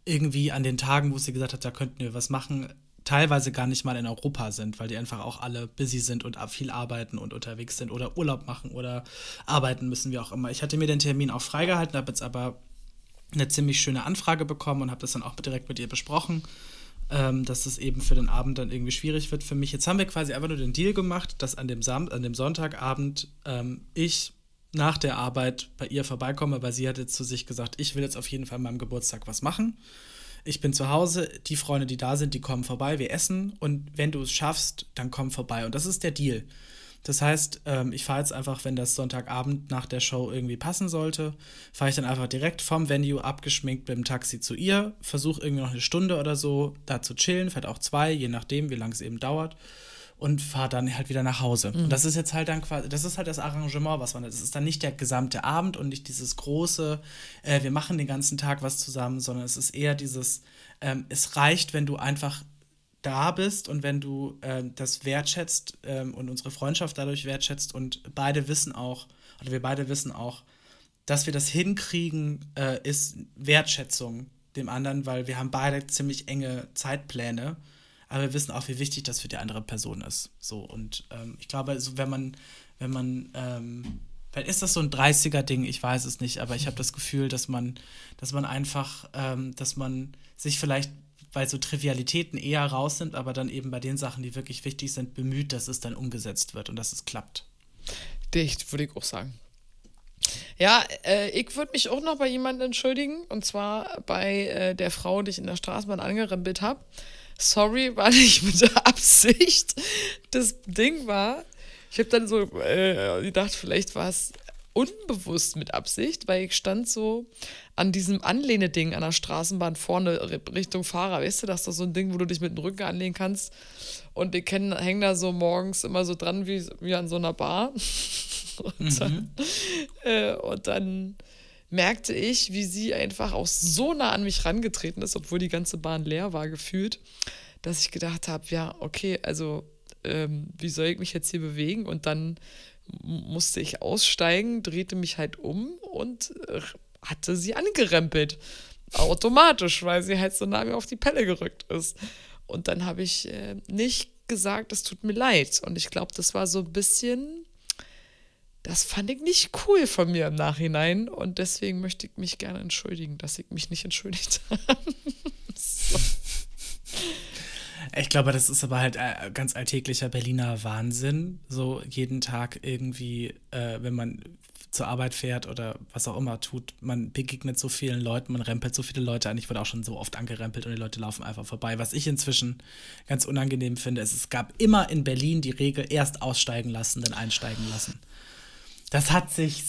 irgendwie an den Tagen, wo sie gesagt hat, da könnten wir was machen, teilweise gar nicht mal in Europa sind, weil die einfach auch alle busy sind und viel arbeiten und unterwegs sind oder Urlaub machen oder arbeiten müssen, wie auch immer. Ich hatte mir den Termin auch freigehalten, habe jetzt aber eine ziemlich schöne Anfrage bekommen und habe das dann auch direkt mit ihr besprochen, ähm, dass das eben für den Abend dann irgendwie schwierig wird für mich. Jetzt haben wir quasi einfach nur den Deal gemacht, dass an dem, Sam an dem Sonntagabend ähm, ich nach der Arbeit bei ihr vorbeikomme, weil sie hat jetzt zu sich gesagt, ich will jetzt auf jeden Fall an meinem Geburtstag was machen. Ich bin zu Hause, die Freunde, die da sind, die kommen vorbei, wir essen und wenn du es schaffst, dann komm vorbei. Und das ist der Deal. Das heißt, ähm, ich fahre jetzt einfach, wenn das Sonntagabend nach der Show irgendwie passen sollte, fahre ich dann einfach direkt vom Venue abgeschminkt mit dem Taxi zu ihr, versuche irgendwie noch eine Stunde oder so da zu chillen, vielleicht auch zwei, je nachdem, wie lange es eben dauert und fahre dann halt wieder nach Hause. Mhm. Und das ist jetzt halt dann quasi, das ist halt das Arrangement, was man, das ist dann nicht der gesamte Abend und nicht dieses große, äh, wir machen den ganzen Tag was zusammen, sondern es ist eher dieses, ähm, es reicht, wenn du einfach da bist und wenn du ähm, das wertschätzt ähm, und unsere Freundschaft dadurch wertschätzt und beide wissen auch, oder wir beide wissen auch, dass wir das hinkriegen, äh, ist Wertschätzung dem anderen, weil wir haben beide ziemlich enge Zeitpläne aber wir wissen auch, wie wichtig das für die andere Person ist. So, und ähm, ich glaube, so, wenn man, wenn man, ähm, vielleicht ist das so ein 30er-Ding, ich weiß es nicht, aber ich habe das Gefühl, dass man, dass man einfach, ähm, dass man sich vielleicht bei so Trivialitäten eher rausnimmt, aber dann eben bei den Sachen, die wirklich wichtig sind, bemüht, dass es dann umgesetzt wird und dass es klappt. Dicht, würde ich auch sagen. Ja, äh, ich würde mich auch noch bei jemandem entschuldigen, und zwar bei äh, der Frau, die ich in der Straßenbahn angerempelt habe sorry, war nicht mit der Absicht. Das Ding war, ich habe dann so äh, gedacht, vielleicht war es unbewusst mit Absicht, weil ich stand so an diesem Anlehneding an der Straßenbahn vorne Richtung Fahrer. Weißt du, das ist doch so ein Ding, wo du dich mit dem Rücken anlehnen kannst. Und ich hängen da so morgens immer so dran wie, wie an so einer Bar. und, mhm. dann, äh, und dann merkte ich, wie sie einfach auch so nah an mich rangetreten ist, obwohl die ganze Bahn leer war, gefühlt, dass ich gedacht habe, ja, okay, also ähm, wie soll ich mich jetzt hier bewegen? Und dann musste ich aussteigen, drehte mich halt um und äh, hatte sie angerempelt. Automatisch, weil sie halt so nah mir auf die Pelle gerückt ist. Und dann habe ich äh, nicht gesagt, es tut mir leid. Und ich glaube, das war so ein bisschen das fand ich nicht cool von mir im Nachhinein und deswegen möchte ich mich gerne entschuldigen, dass ich mich nicht entschuldigt habe. so. Ich glaube, das ist aber halt äh, ganz alltäglicher Berliner Wahnsinn. So jeden Tag irgendwie, äh, wenn man zur Arbeit fährt oder was auch immer tut, man begegnet so vielen Leuten, man rempelt so viele Leute an. Ich wurde auch schon so oft angerempelt und die Leute laufen einfach vorbei. Was ich inzwischen ganz unangenehm finde, ist, es gab immer in Berlin die Regel, erst aussteigen lassen, dann einsteigen lassen. Das hat sich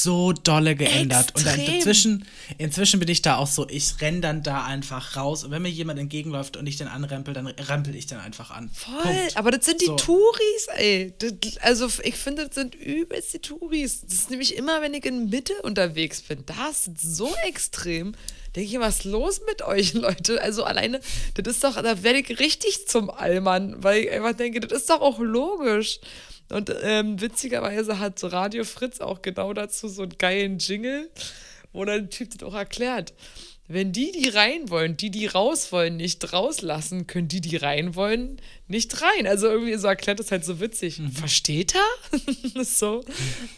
so dolle geändert. Extrem. Und inzwischen, inzwischen bin ich da auch so, ich renn dann da einfach raus. Und wenn mir jemand entgegenläuft und ich den anrempel, dann rempel ich den einfach an. Voll. Punkt. Aber das sind die so. Touris, ey. Das, also ich finde, das sind übelst die Touris. Das ist nämlich immer, wenn ich in Mitte unterwegs bin. Das ist so extrem. Denke ich, was ist los mit euch, Leute? Also alleine, das ist doch, da werde ich richtig zum Allmann, weil ich einfach denke, das ist doch auch logisch. Und ähm, witzigerweise hat Radio Fritz auch genau dazu so einen geilen Jingle, wo dann der Typ das auch erklärt. Wenn die, die rein wollen, die, die raus wollen, nicht rauslassen, können die, die rein wollen, nicht rein. Also irgendwie so erklärt das halt so witzig. Mhm. Versteht er? so.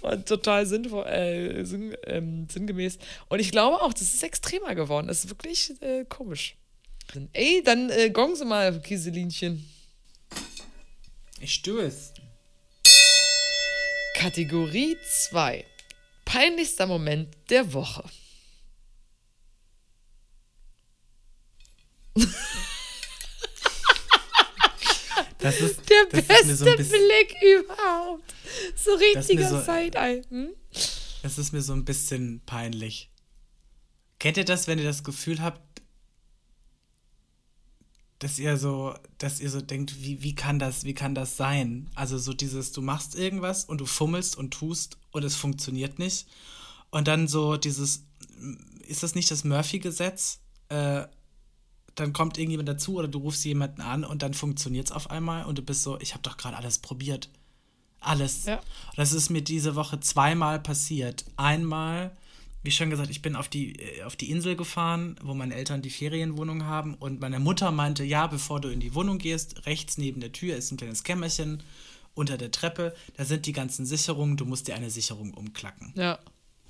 Und total sinnvoll, äh, sinn, ähm, sinngemäß. Und ich glaube auch, das ist extremer geworden. Das ist wirklich äh, komisch. Ey, dann äh, gong sie mal, Kieselinchen. Ich stöß. Kategorie 2. Peinlichster Moment der Woche. Das ist der das beste ist so Blick überhaupt. So richtiger so, Side-Eye. Hm? Das ist mir so ein bisschen peinlich. Kennt ihr das, wenn ihr das Gefühl habt, dass ihr so, dass ihr so denkt, wie, wie kann das, wie kann das sein? Also so dieses, du machst irgendwas und du fummelst und tust und es funktioniert nicht. Und dann so dieses, ist das nicht das Murphy-Gesetz? Äh, dann kommt irgendjemand dazu oder du rufst jemanden an und dann funktioniert es auf einmal und du bist so, ich habe doch gerade alles probiert. Alles. Ja. Das ist mir diese Woche zweimal passiert. Einmal wie schon gesagt, ich bin auf die, äh, auf die Insel gefahren, wo meine Eltern die Ferienwohnung haben. Und meine Mutter meinte, ja, bevor du in die Wohnung gehst, rechts neben der Tür ist ein kleines Kämmerchen unter der Treppe. Da sind die ganzen Sicherungen. Du musst dir eine Sicherung umklacken. Ja.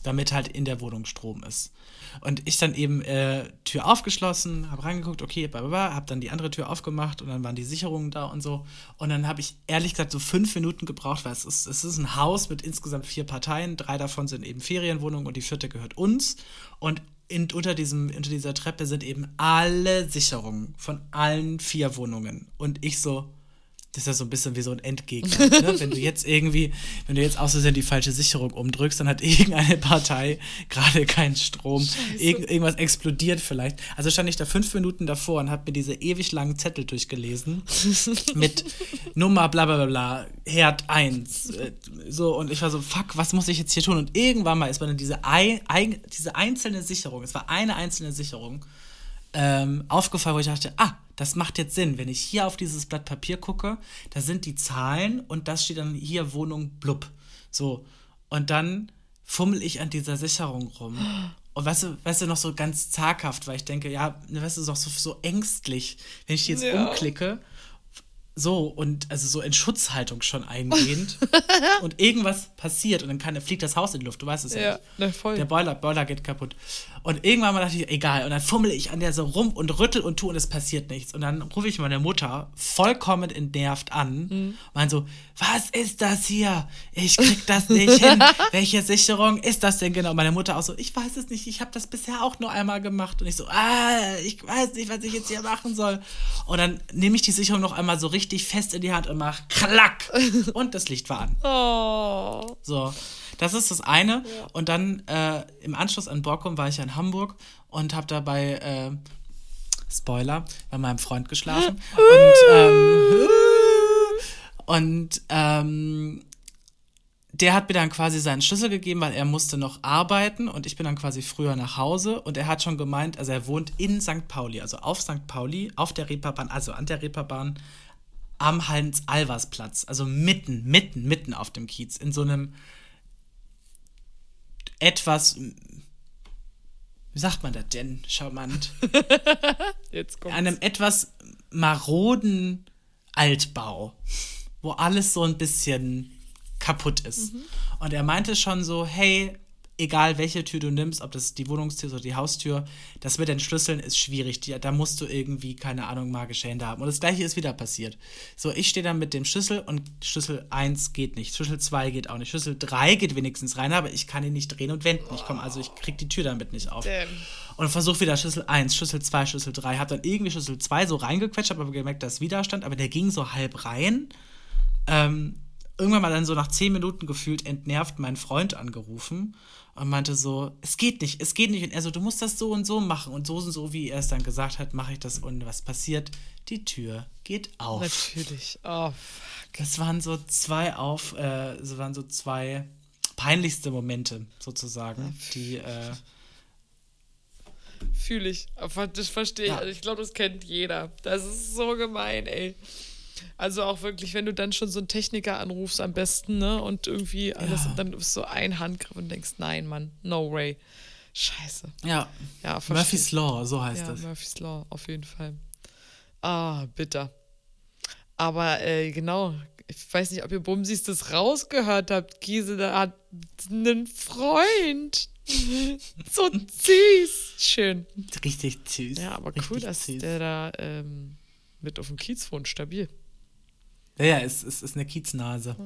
Damit halt in der Wohnung Strom ist. Und ich dann eben äh, Tür aufgeschlossen, habe reingeguckt, okay, habe dann die andere Tür aufgemacht und dann waren die Sicherungen da und so. Und dann habe ich ehrlich gesagt so fünf Minuten gebraucht, weil es ist, es ist ein Haus mit insgesamt vier Parteien. Drei davon sind eben Ferienwohnungen und die vierte gehört uns. Und in, unter, diesem, unter dieser Treppe sind eben alle Sicherungen von allen vier Wohnungen. Und ich so, das ist ja so ein bisschen wie so ein Endgegner. ne? Wenn du jetzt irgendwie, wenn du jetzt aus Versehen die falsche Sicherung umdrückst, dann hat irgendeine Partei gerade keinen Strom. Irg irgendwas explodiert vielleicht. Also stand ich da fünf Minuten davor und habe mir diese ewig langen Zettel durchgelesen mit Nummer bla bla bla, Herd 1. Äh, so, und ich war so, fuck, was muss ich jetzt hier tun? Und irgendwann mal ist mir dann diese, ein, ein, diese einzelne Sicherung, es war eine einzelne Sicherung, ähm, aufgefallen, wo ich dachte, ah, das macht jetzt Sinn. Wenn ich hier auf dieses Blatt Papier gucke, da sind die Zahlen und das steht dann hier Wohnung blub. So. Und dann fummel ich an dieser Sicherung rum. Und weißt du, weißt du, noch so ganz zaghaft, weil ich denke, ja, weißt du, so, so ängstlich, wenn ich jetzt ja. umklicke so und also so in Schutzhaltung schon eingehend und irgendwas passiert und dann kann, fliegt das Haus in die Luft, du weißt es ja, ja ne, voll. Der Boiler, Boiler geht kaputt. Und irgendwann mal dachte ich, egal. Und dann fummel ich an der so rum und rüttel und tu und es passiert nichts. Und dann rufe ich meine Mutter vollkommen entnervt an. Mhm. Mein so, was ist das hier? Ich krieg das nicht hin. Welche Sicherung ist das denn genau? Meine Mutter auch so, ich weiß es nicht. Ich habe das bisher auch nur einmal gemacht. Und ich so, ah, ich weiß nicht, was ich jetzt hier machen soll. Und dann nehme ich die Sicherung noch einmal so richtig fest in die Hand und mach klack. Und das Licht war an. Oh. So. Das ist das eine. Ja. Und dann äh, im Anschluss an Borkum war ich ja in Hamburg und habe dabei, äh, Spoiler, bei meinem Freund geschlafen. und ähm, und ähm, der hat mir dann quasi seinen Schlüssel gegeben, weil er musste noch arbeiten und ich bin dann quasi früher nach Hause und er hat schon gemeint, also er wohnt in St. Pauli, also auf St. Pauli, auf der Reeperbahn, also an der Reeperbahn am Hans-Albers-Platz, also mitten, mitten, mitten auf dem Kiez, in so einem etwas, wie sagt man das denn, charmant? Jetzt kommt's. Einem etwas maroden Altbau, wo alles so ein bisschen kaputt ist. Mhm. Und er meinte schon so, hey, egal welche Tür du nimmst, ob das die Wohnungstür oder die Haustür, das mit den Schlüsseln ist schwierig. Die, da musst du irgendwie, keine Ahnung, magische Hände haben. Und das gleiche ist wieder passiert. So, ich stehe dann mit dem Schlüssel und Schlüssel 1 geht nicht. Schlüssel 2 geht auch nicht. Schlüssel 3 geht wenigstens rein, aber ich kann ihn nicht drehen und wenden. Ich komme, also ich krieg die Tür damit nicht auf. Damn. Und versuche wieder Schlüssel 1, Schlüssel 2, Schlüssel 3. Hab dann irgendwie Schlüssel 2 so reingequetscht, habe aber gemerkt, da ist Widerstand, aber der ging so halb rein. Ähm, irgendwann mal dann so nach 10 Minuten gefühlt entnervt meinen Freund angerufen und meinte so, es geht nicht, es geht nicht. Und er so, du musst das so und so machen. Und so und so, wie er es dann gesagt hat, mache ich das. Und was passiert? Die Tür geht auf. Natürlich. Oh, fuck. Das waren so zwei auf, äh, das waren so zwei peinlichste Momente sozusagen, die äh, Fühle ich. Das verstehe ich. Ja. Also ich glaube, das kennt jeder. Das ist so gemein, ey. Also auch wirklich, wenn du dann schon so einen Techniker anrufst am besten, ne? Und irgendwie alles, ja. dann ist so ein Handgriff und denkst, nein, Mann, no way. Scheiße. Ja. ja Murphy's Law, so heißt ja, das. Murphy's Law, auf jeden Fall. Ah, bitter. Aber äh, genau, ich weiß nicht, ob ihr Bumsis das rausgehört habt. Gisela hat einen Freund. so süß. Schön. Richtig süß. Ja, aber Richtig cool, dass süß. der da ähm, mit auf dem Kiez wohnt. Stabil. Ja, ja, es, es ist eine Kieznase.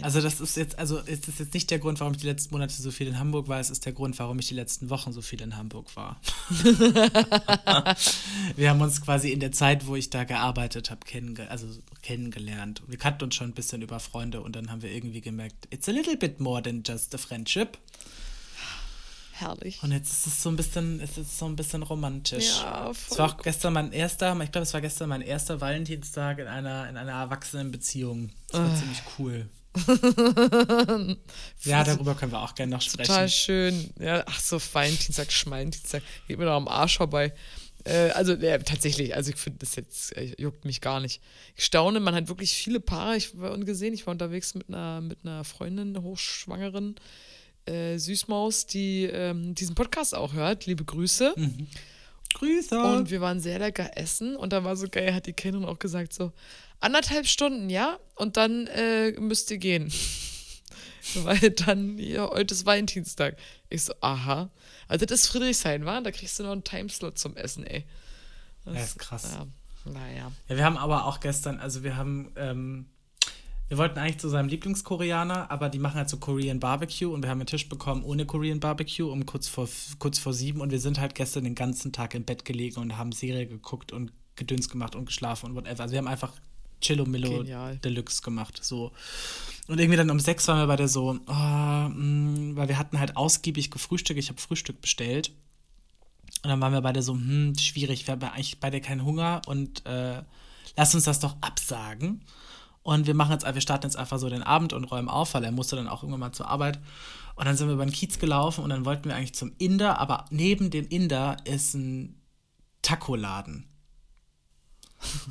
Also das ist jetzt, also ist jetzt nicht der Grund, warum ich die letzten Monate so viel in Hamburg war, es ist der Grund, warum ich die letzten Wochen so viel in Hamburg war. wir haben uns quasi in der Zeit, wo ich da gearbeitet habe, kennenge also kennengelernt. Wir kannten uns schon ein bisschen über Freunde und dann haben wir irgendwie gemerkt, it's a little bit more than just a friendship. Herrlich. Und jetzt ist es so ein bisschen, es ist so ein bisschen romantisch. Ja, voll es war auch gestern mein erster, ich glaube, es war gestern mein erster Valentinstag in einer, in einer erwachsenen Beziehung. Das war uh. ziemlich cool. ja, darüber können wir auch gerne noch sprechen. Total schön. Ja, ach so, Valentinstag, Schmalentinsag. Geht mir doch am Arsch vorbei. Äh, also, ja, tatsächlich, also ich finde das jetzt, äh, juckt mich gar nicht. Ich staune, man hat wirklich viele Paare ich war gesehen. Ich war unterwegs mit einer, mit einer Freundin, einer Hochschwangeren äh, Süßmaus, die ähm, diesen Podcast auch hört. Liebe Grüße. Mhm. Grüße. Und wir waren sehr lecker essen und da war so geil, hat die Kellnerin auch gesagt, so anderthalb Stunden, ja, und dann äh, müsst ihr gehen. Weil dann, ja, heute ist Valentinstag. Ich so, aha. Also das ist Friedrichshain, war? Da kriegst du noch einen Timeslot zum Essen, ey. Das, ja, ist krass. Ja, naja. Ja, wir haben aber auch gestern, also wir haben, ähm, wir wollten eigentlich zu seinem Lieblingskoreaner, aber die machen halt so Korean Barbecue und wir haben einen Tisch bekommen ohne Korean Barbecue um kurz vor, kurz vor sieben und wir sind halt gestern den ganzen Tag im Bett gelegen und haben Serie geguckt und Gedöns gemacht und geschlafen und whatever. Also wir haben einfach Chillo Genial. Deluxe gemacht, so. Und irgendwie dann um sechs waren wir bei der so, oh, mh, weil wir hatten halt ausgiebig gefrühstückt, ich habe Frühstück bestellt. Und dann waren wir beide so, hm, schwierig, wir haben eigentlich beide keinen Hunger und äh, lass uns das doch absagen. Und wir machen jetzt, wir starten jetzt einfach so den Abend und räumen auf, weil er musste dann auch irgendwann mal zur Arbeit. Und dann sind wir über den Kiez gelaufen und dann wollten wir eigentlich zum Inder, aber neben dem Inder ist ein Taco-Laden.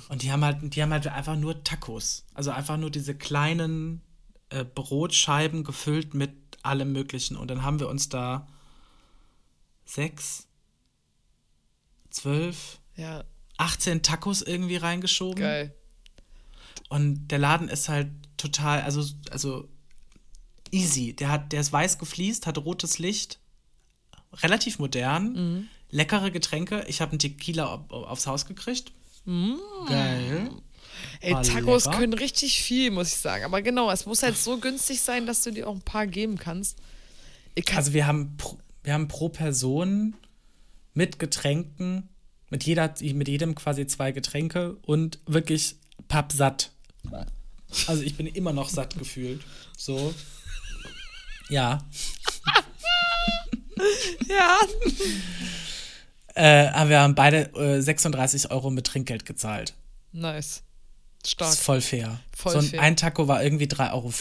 Und die haben halt, die haben halt einfach nur Tacos. Also einfach nur diese kleinen äh, Brotscheiben gefüllt mit allem Möglichen. Und dann haben wir uns da sechs, zwölf, Ja, 18 Tacos irgendwie reingeschoben. geil. Und der Laden ist halt total, also, also easy. Der, hat, der ist weiß gefliest, hat rotes Licht, relativ modern, Mhm. leckere Getränke. Ich habe einen Tequila auf, aufs Haus gekriegt. Mm. Geil. Ey, War Tacos lecker. können richtig viel, muss ich sagen. Aber genau, es muss halt so günstig sein, dass du dir auch ein paar geben kannst. Ich kann, Also wir haben, pro, wir haben pro Person mit Getränken, mit, jeder, mit jedem quasi zwei Getränke und wirklich pappsatt. Also ich bin immer noch satt gefühlt. So. Ja. ja. Äh, aber wir haben beide äh, 36 Euro mit Trinkgeld gezahlt. Nice. Das Stark. ist voll fair. Voll so ein, fair. ein Taco war irgendwie 3,50 Euro.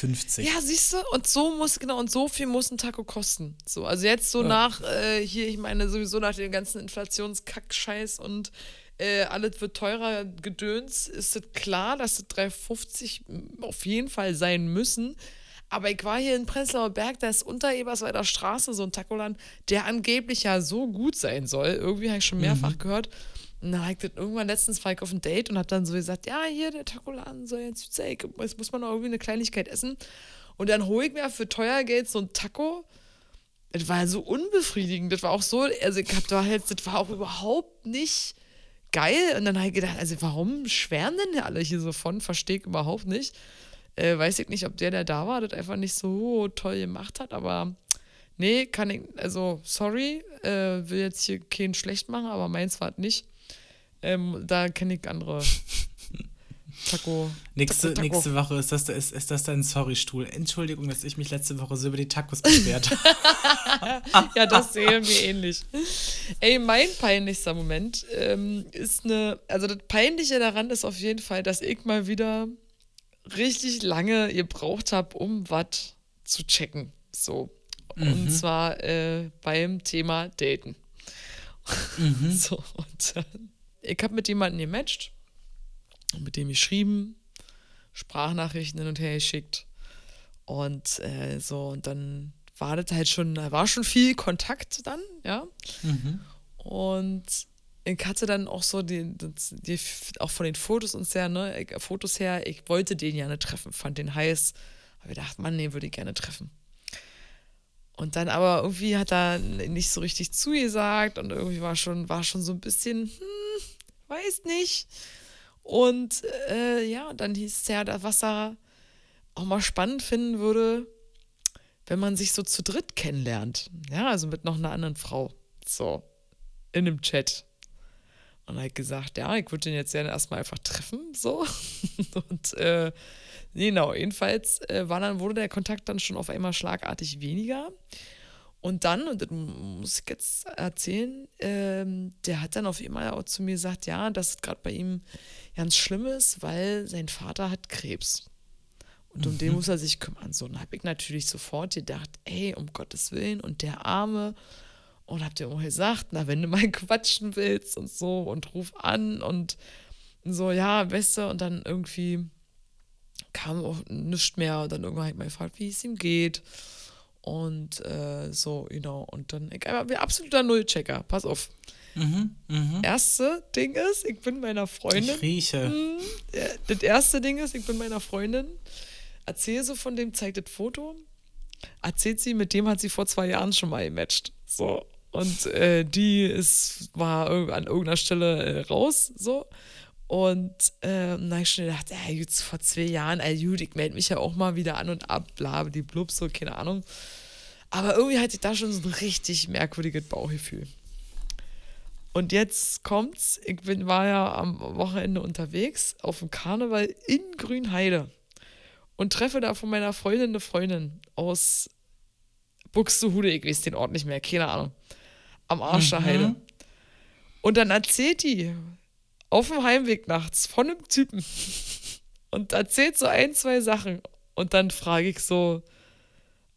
Ja, siehst du, und so muss, genau, und so viel muss ein Taco kosten. So, also jetzt so Ja. nach, äh, hier, ich meine, sowieso nach dem ganzen Inflationskack-Scheiß und äh, alles wird teurer Gedöns, ist es klar, dass es 3,50 auf jeden Fall sein müssen. Aber ich war hier in Prenzlauer Berg, da ist unter Eberswalder Straße so ein Tacolan, der angeblich ja so gut sein soll. Irgendwie habe ich schon mehrfach gehört. Und dann habe ich das irgendwann letztens war ich auf ein Date und habe dann so gesagt, ja, hier, der Tacoladen soll jetzt. Jetzt muss man noch irgendwie eine Kleinigkeit essen. Und dann hole ich mir für teuer Geld so ein Taco. Das war so unbefriedigend. Das war auch so, also ich hab da halt, das war auch überhaupt nicht geil. Und dann habe ich gedacht, also warum schwärmen denn alle hier so von? Verstehe ich überhaupt nicht. Äh, weiß ich nicht, ob der, der da war, das einfach nicht so toll gemacht hat, aber nee, kann ich, also sorry, äh, will jetzt hier keinen schlecht machen, aber meins war es nicht. Ähm, da kenne ich andere Taco. Nächste, Taco, nächste Woche ist das, ist, ist das dein Sorry-Stuhl. Entschuldigung, dass ich mich letzte Woche so über die Tacos beschwert habe. Ja, das sehen wir ähnlich. Ey, mein peinlichster Moment ähm, ist eine, also das Peinliche daran ist auf jeden Fall, dass ich mal wieder richtig lange gebraucht habe, um was zu checken. So. Und zwar äh, beim Thema Daten. So, und äh, ich habe mit jemandem gematcht, mit dem geschrieben, Sprachnachrichten hin und her geschickt. Und äh, so, und dann war das halt schon, da war schon viel Kontakt dann, ja. Und ich hatte dann auch so die, die, auch von den Fotos und sehr, ne, Fotos her, ich wollte den gerne treffen, fand den heiß. Aber ich dachte, Mann, den würde ich gerne treffen. Und dann aber irgendwie hat er nicht so richtig zugesagt und irgendwie war schon, war schon so ein bisschen, hm, weiß nicht. Und äh, ja, dann hieß es ja, was er auch mal spannend finden würde, wenn man sich so zu dritt kennenlernt. Ja, also mit noch einer anderen Frau. So, in einem Chat. Und er hat gesagt, ja, ich würde den jetzt gerne erstmal einfach treffen, so. Und äh, genau, jedenfalls äh, war dann, wurde der Kontakt dann schon auf einmal schlagartig weniger. Und dann, und das muss ich jetzt erzählen, ähm, der hat dann auf einmal auch zu mir gesagt, ja, dass es gerade bei ihm ganz schlimm ist, weil sein Vater hat Krebs. Und um den muss er sich kümmern. So, und habe ich natürlich sofort gedacht, ey, um Gottes Willen, und der Arme. Und hab dir auch gesagt, na, wenn du mal quatschen willst und so und ruf an und so, ja, weißt du, und dann irgendwie kam auch nichts mehr. Und dann irgendwann hat man gefragt, wie es ihm geht. Und äh, so, genau. Und dann, ich bin absoluter Nullchecker. Pass auf. Mhm, mh. Erste Ding ist, ich bin meiner Freundin. Ich rieche. Mh, das erste Ding ist, ich bin meiner Freundin, erzähle so von dem, zeigt das Foto, erzählt sie, mit dem hat sie vor zwei Jahren schon mal gematcht. So. Und äh, die ist, war an irgendeiner Stelle äh, raus, so. Und äh, dann habe ich schon gedacht, ey, jetzt vor zwei Jahren, ey, gut, ich melde mich ja auch mal wieder an und ab, bla, die blub, so, keine Ahnung. Aber irgendwie hatte ich da schon so ein richtig merkwürdiges Bauchgefühl. Und jetzt kommt's, ich bin, war ja am Wochenende unterwegs auf dem Karneval in Grünheide und treffe da von meiner Freundin eine Freundin aus Buxtehude, ich weiß den Ort nicht mehr, keine Ahnung, am Arsch der mhm. Heide. Und dann erzählt die auf dem Heimweg nachts von einem Typen und erzählt so ein, zwei Sachen. Und dann frage ich so,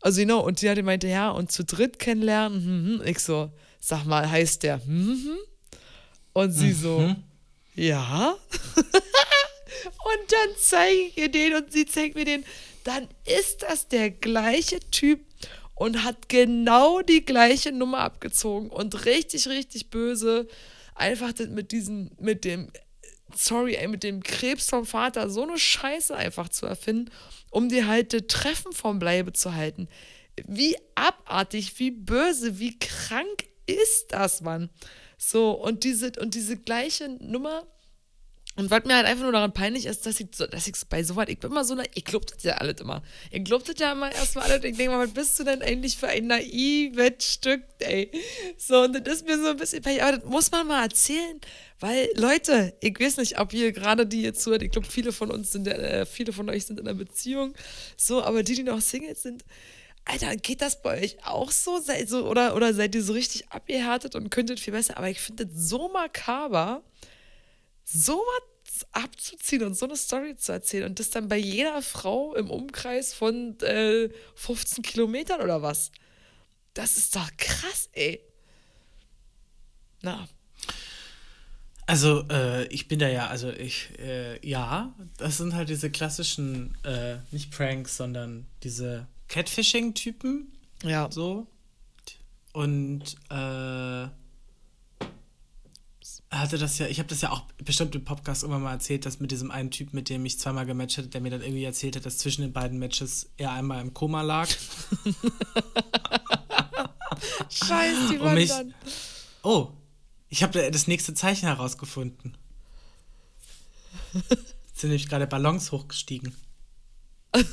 also genau, und sie hatte meinte, ja, und zu dritt kennenlernen, hm, hm. ich so, sag mal, heißt der, hm, hm? Und sie mhm. so, ja. und dann zeige ich ihr den und sie zeigt mir den. Dann ist das der gleiche Typ und hat genau die gleiche Nummer abgezogen und richtig, richtig böse. Einfach mit diesem, mit dem, sorry, ey, mit dem Krebs vom Vater so eine Scheiße einfach zu erfinden, um dir halt das Treffen vom Bleibe zu halten. Wie abartig, wie böse, wie krank ist das, Mann? So, und diese, und diese gleiche Nummer. Und was mir halt einfach nur daran peinlich ist, dass ich, so, dass ich bei so was, ich bin immer so, ich glaub das ja alles immer. Ich glaub das ja immer erstmal alles. Ich denke mal, was bist du denn eigentlich für ein naives Stück, ey? So, und das ist mir so ein bisschen peinlich, aber das muss man mal erzählen, weil, Leute, ich weiß nicht, ob ihr gerade die jetzt zuhört, ich glaube, viele von uns sind, äh, viele von euch sind in einer Beziehung, so, aber die, die noch Singles sind, Alter, geht das bei euch auch so? Seid oder, oder seid ihr so richtig abgehärtet und könntet viel besser? Aber ich finde es so makaber, so was abzuziehen und so eine Story zu erzählen und das dann bei jeder Frau im Umkreis von äh, 15 Kilometern oder was. Das ist doch krass, ey. Na. Also, äh, ich bin da ja, also ich, äh, ja, das sind halt diese klassischen, äh, nicht Pranks, sondern diese Catfishing-Typen. Ja. So. Und äh, hatte das ja, ich habe das ja auch bestimmt im Podcast immer mal erzählt, dass mit diesem einen Typ, mit dem ich zweimal gematcht hatte, der mir dann irgendwie erzählt hat, dass zwischen den beiden Matches er einmal im Koma lag. Scheiße, die waren mich, dann. Oh, ich habe das nächste Zeichen herausgefunden. Jetzt sind nämlich gerade Ballons hochgestiegen.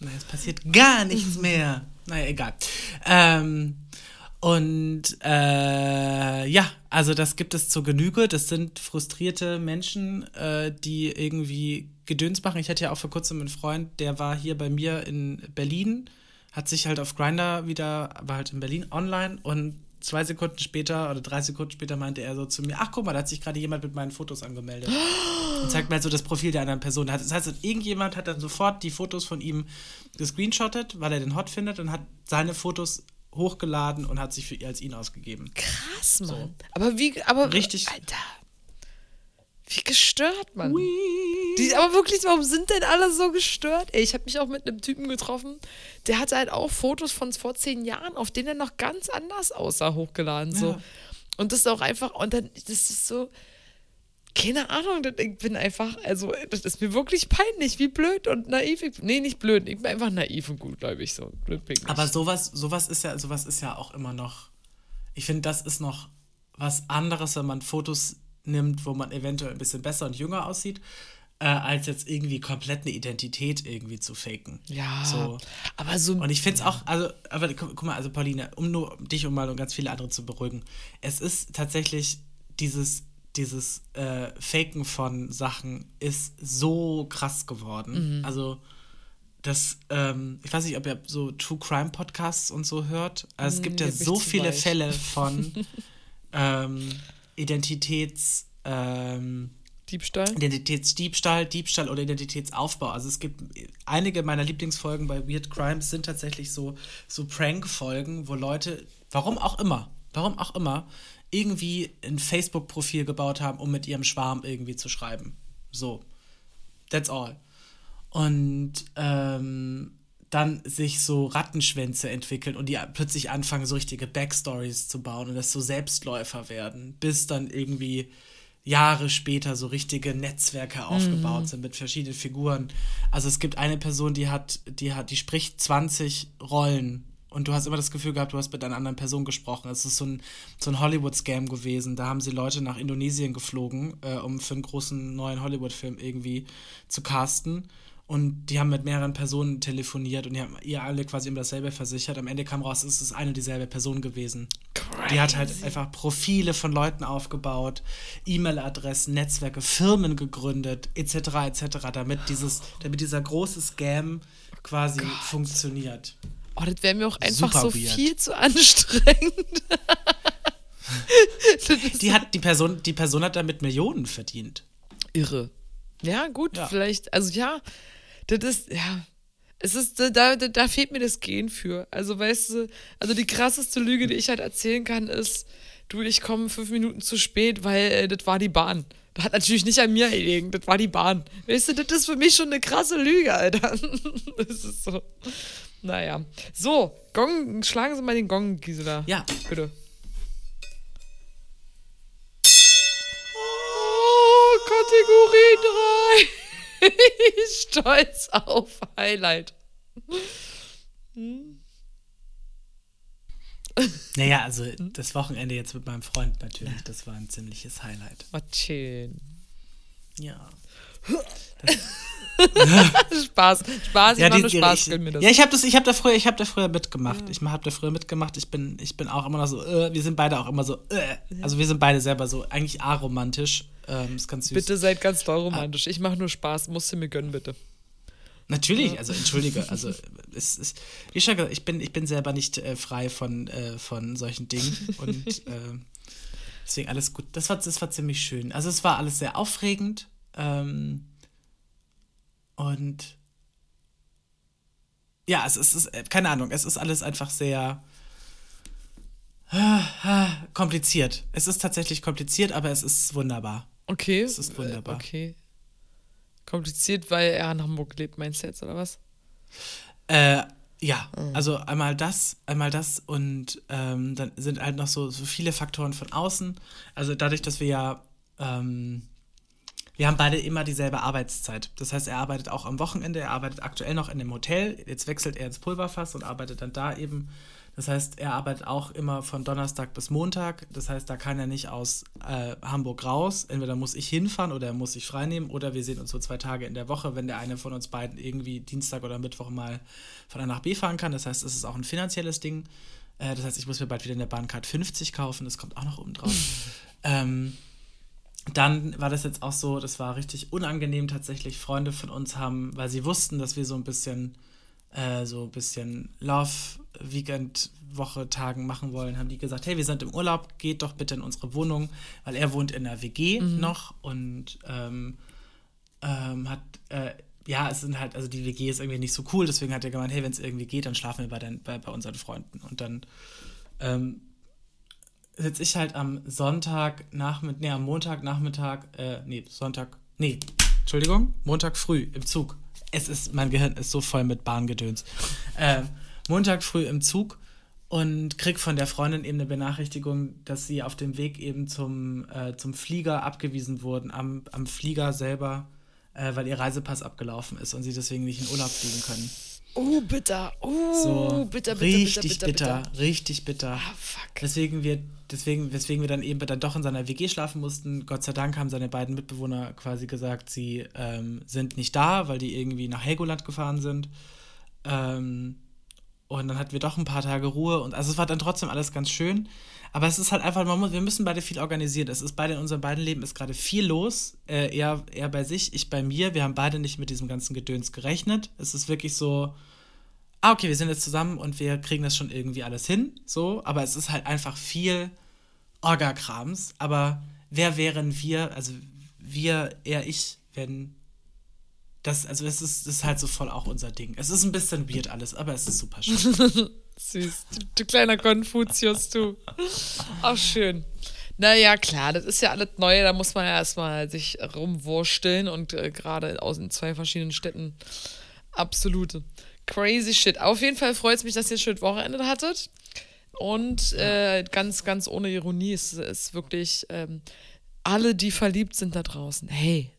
Nein, es passiert gar nichts mehr. Naja, egal. Ähm, und äh, ja, also das gibt es zur Genüge. Das sind frustrierte Menschen, äh, die irgendwie Gedöns machen. Ich hatte ja auch vor kurzem einen Freund, der war hier bei mir in Berlin, hat sich halt auf Grinder wieder, war halt in Berlin online und zwei Sekunden später oder drei Sekunden später meinte er so zu mir, ach guck mal, da hat sich gerade jemand mit meinen Fotos angemeldet. Und zeigt mir halt so das Profil der anderen Person. Das heißt, irgendjemand hat dann sofort die Fotos von ihm gescreenshottet, weil er den hot findet und hat seine Fotos hochgeladen und hat sich für ihr als ihn ausgegeben. Krass, Mann. So. Aber wie, aber. Richtig. Alter. Wie gestört, Mann. Die, aber wirklich, warum sind denn alle so gestört? Ey, ich habe mich auch mit einem Typen getroffen, der hatte halt auch Fotos von vor zehn Jahren, auf denen er noch ganz anders aussah, hochgeladen. So. Ja. Und das ist auch einfach, und dann, das ist so, keine Ahnung, ich bin einfach, also, das ist mir wirklich peinlich, wie blöd und naiv. Ich, nee, nicht blöd, ich bin einfach naiv und gutgläubig, so. Blöd bin ich Aber sowas, sowas ist ja, sowas ist ja auch immer noch, ich finde, das ist noch was anderes, wenn man Fotos nimmt, wo man eventuell ein bisschen besser und jünger aussieht, äh, als jetzt irgendwie komplett eine Identität irgendwie zu faken. Ja. So. Aber so. Und ich finde es auch, also, aber guck, guck, mal, also Pauline, um nur dich und mal und ganz viele andere zu beruhigen, es ist tatsächlich dieses, dieses äh, Faken von Sachen ist so krass geworden. Mhm. Also das, ähm, ich weiß nicht, ob ihr so True Crime Podcasts und so hört. Also es gibt ja so viele weich. Fälle von ähm, Identitäts ähm, Diebstahl? Identitätsdiebstahl, Diebstahl oder Identitätsaufbau. Also es gibt einige meiner Lieblingsfolgen bei Weird Crimes sind tatsächlich so, so Prank-Folgen, wo Leute, warum auch immer, warum auch immer, irgendwie ein Facebook-Profil gebaut haben, um mit ihrem Schwarm irgendwie zu schreiben. So. That's all. Und ähm, dann sich so Rattenschwänze entwickeln und die plötzlich anfangen, so richtige Backstories zu bauen und das so Selbstläufer werden, bis dann irgendwie Jahre später so richtige Netzwerke aufgebaut mhm. sind mit verschiedenen Figuren. Also es gibt eine Person, die hat, die hat, die spricht 20 Rollen und du hast immer das Gefühl gehabt, du hast mit einer anderen Person gesprochen. Es ist so ein, so ein Hollywood-Scam gewesen. Da haben sie Leute nach Indonesien geflogen, äh, um für einen großen neuen Hollywood-Film irgendwie zu casten. Und die haben mit mehreren Personen telefoniert und die haben ihr alle quasi immer dasselbe versichert. Am Ende kam raus, es ist eine und dieselbe Person gewesen. Crazy. Die hat halt einfach Profile von Leuten aufgebaut, E-Mail-Adressen, Netzwerke, Firmen gegründet, etc., etc., damit dieses, damit dieser große Scam quasi oh funktioniert. Oh, das wäre mir auch einfach Super so weird. viel zu anstrengend. die, hat, die, Person, die Person hat damit Millionen verdient. Irre. Ja, gut, ja. vielleicht, also ja, das ist, ja, es ist, da, da, da fehlt mir das Gen für. Also, weißt du, also die krasseste Lüge, die ich halt erzählen kann, ist, du, ich komme fünf Minuten zu spät, weil äh, das war die Bahn. Das hat natürlich nicht an mir gelegen, das war die Bahn. Weißt du, das ist für mich schon eine krasse Lüge, Alter. das ist so. Naja. So, Gong, schlagen Sie mal den Gong, Gisela. Ja. Bitte. Oh, Kategorie 3. Stolz auf Highlight. Hm. Naja, also das Wochenende jetzt mit meinem Freund natürlich, das war ein ziemliches Highlight. War schön. Ja. Spaß, Spaß, ich ja, mache nur Spaß, ich, mir das. Ja, ich habe das, ich habe da früher, ich habe da früher mitgemacht. Ja. Ich habe da früher mitgemacht. Ich bin, ich bin auch immer noch so, äh, wir sind beide auch immer so, äh, also wir sind beide selber so, eigentlich aromantisch. Ähm, ist ganz süß. Bitte seid ganz doll romantisch. Ich mache nur Spaß, musst du mir gönnen, bitte. Natürlich, also entschuldige, also es ist, wie schon gesagt, ich bin, ich bin selber nicht äh, frei von, äh, von solchen Dingen und äh, deswegen alles gut. Das war, das war ziemlich schön. Also es war alles sehr aufregend. Ähm, und ja, es ist, es ist, keine Ahnung, es ist alles einfach sehr kompliziert. Es ist tatsächlich kompliziert, aber es ist wunderbar. Okay. Es ist wunderbar. Okay. Kompliziert, weil er in Hamburg lebt, meinst du jetzt, oder was? Äh, ja, mhm. also einmal das, einmal das und ähm, dann sind halt noch so, so viele Faktoren von außen. Also dadurch, dass wir ja ähm, wir haben beide immer dieselbe Arbeitszeit. Das heißt, er arbeitet auch am Wochenende, er arbeitet aktuell noch in dem Hotel, jetzt wechselt er ins Pulverfass und arbeitet dann da eben. Das heißt, er arbeitet auch immer von Donnerstag bis Montag. Das heißt, da kann er nicht aus äh, Hamburg raus. Entweder muss ich hinfahren oder er muss sich freinehmen oder wir sehen uns so zwei Tage in der Woche, wenn der eine von uns beiden irgendwie Dienstag oder Mittwoch mal von A nach B fahren kann. Das heißt, es ist auch ein finanzielles Ding. Äh, das heißt, ich muss mir bald wieder eine Bahncard 50 kaufen. Das kommt auch noch oben drauf. ähm, dann war das jetzt auch so, das war richtig unangenehm tatsächlich. Freunde von uns haben, weil sie wussten, dass wir so ein bisschen, äh, so ein bisschen Love-Weekend-Woche-Tagen machen wollen, haben die gesagt, hey, wir sind im Urlaub, geht doch bitte in unsere Wohnung, weil er wohnt in der WG mhm. noch und ähm, ähm, hat, äh, ja, es sind halt, also die WG ist irgendwie nicht so cool, deswegen hat er gemeint, hey, wenn es irgendwie geht, dann schlafen wir bei, den, bei, bei unseren Freunden. Und dann ähm, sitze ich halt am Sonntag Nachmittag, nee, am Montagnachmittag, äh, nee, Sonntag, nee, Entschuldigung, Montag früh im Zug. Es ist, mein Gehirn ist so voll mit Bahngedöns. Äh, Montag früh im Zug und krieg von der Freundin eben eine Benachrichtigung, dass sie auf dem Weg eben zum, äh, zum Flieger abgewiesen wurden, am, am Flieger selber, äh, weil ihr Reisepass abgelaufen ist und sie deswegen nicht in Urlaub fliegen können. Oh, bitter. Oh, so, bitter, bitter, richtig bitter, bitter, bitter, richtig bitter. Ah, fuck. Deswegen wir, deswegen, weswegen wir dann eben dann doch in seiner WG schlafen mussten. Gott sei Dank haben seine beiden Mitbewohner quasi gesagt, sie ähm, sind nicht da, weil die irgendwie nach Helgoland gefahren sind. Ähm, und dann hatten wir doch ein paar Tage Ruhe und also es war dann trotzdem alles ganz schön. Aber es ist halt einfach, man muss, wir müssen beide viel organisieren. Es ist beide in unserem beiden Leben ist gerade viel los. Äh, er, er bei sich, ich bei mir. Wir haben beide nicht mit diesem ganzen Gedöns gerechnet. Es ist wirklich so, ah, okay, wir sind jetzt zusammen und wir kriegen das schon irgendwie alles hin. So, aber es ist halt einfach viel Orga-Krams. Aber wer wären wir, also wir, er, ich, wenn das, also es ist, ist halt so voll auch unser Ding. Es ist ein bisschen weird alles, aber es ist super schön. Süß. Du, du, kleiner Konfuzius, du. Auch schön. Naja, klar, das ist ja alles neu, da muss man ja erstmal sich rumwursteln und äh, gerade aus in zwei verschiedenen Städten absolute Crazy shit. Auf jeden Fall freut es mich, dass ihr ein schönes Wochenende hattet. Und äh, ganz, ganz ohne Ironie, es ist wirklich ähm, alle, die verliebt sind da draußen. Hey,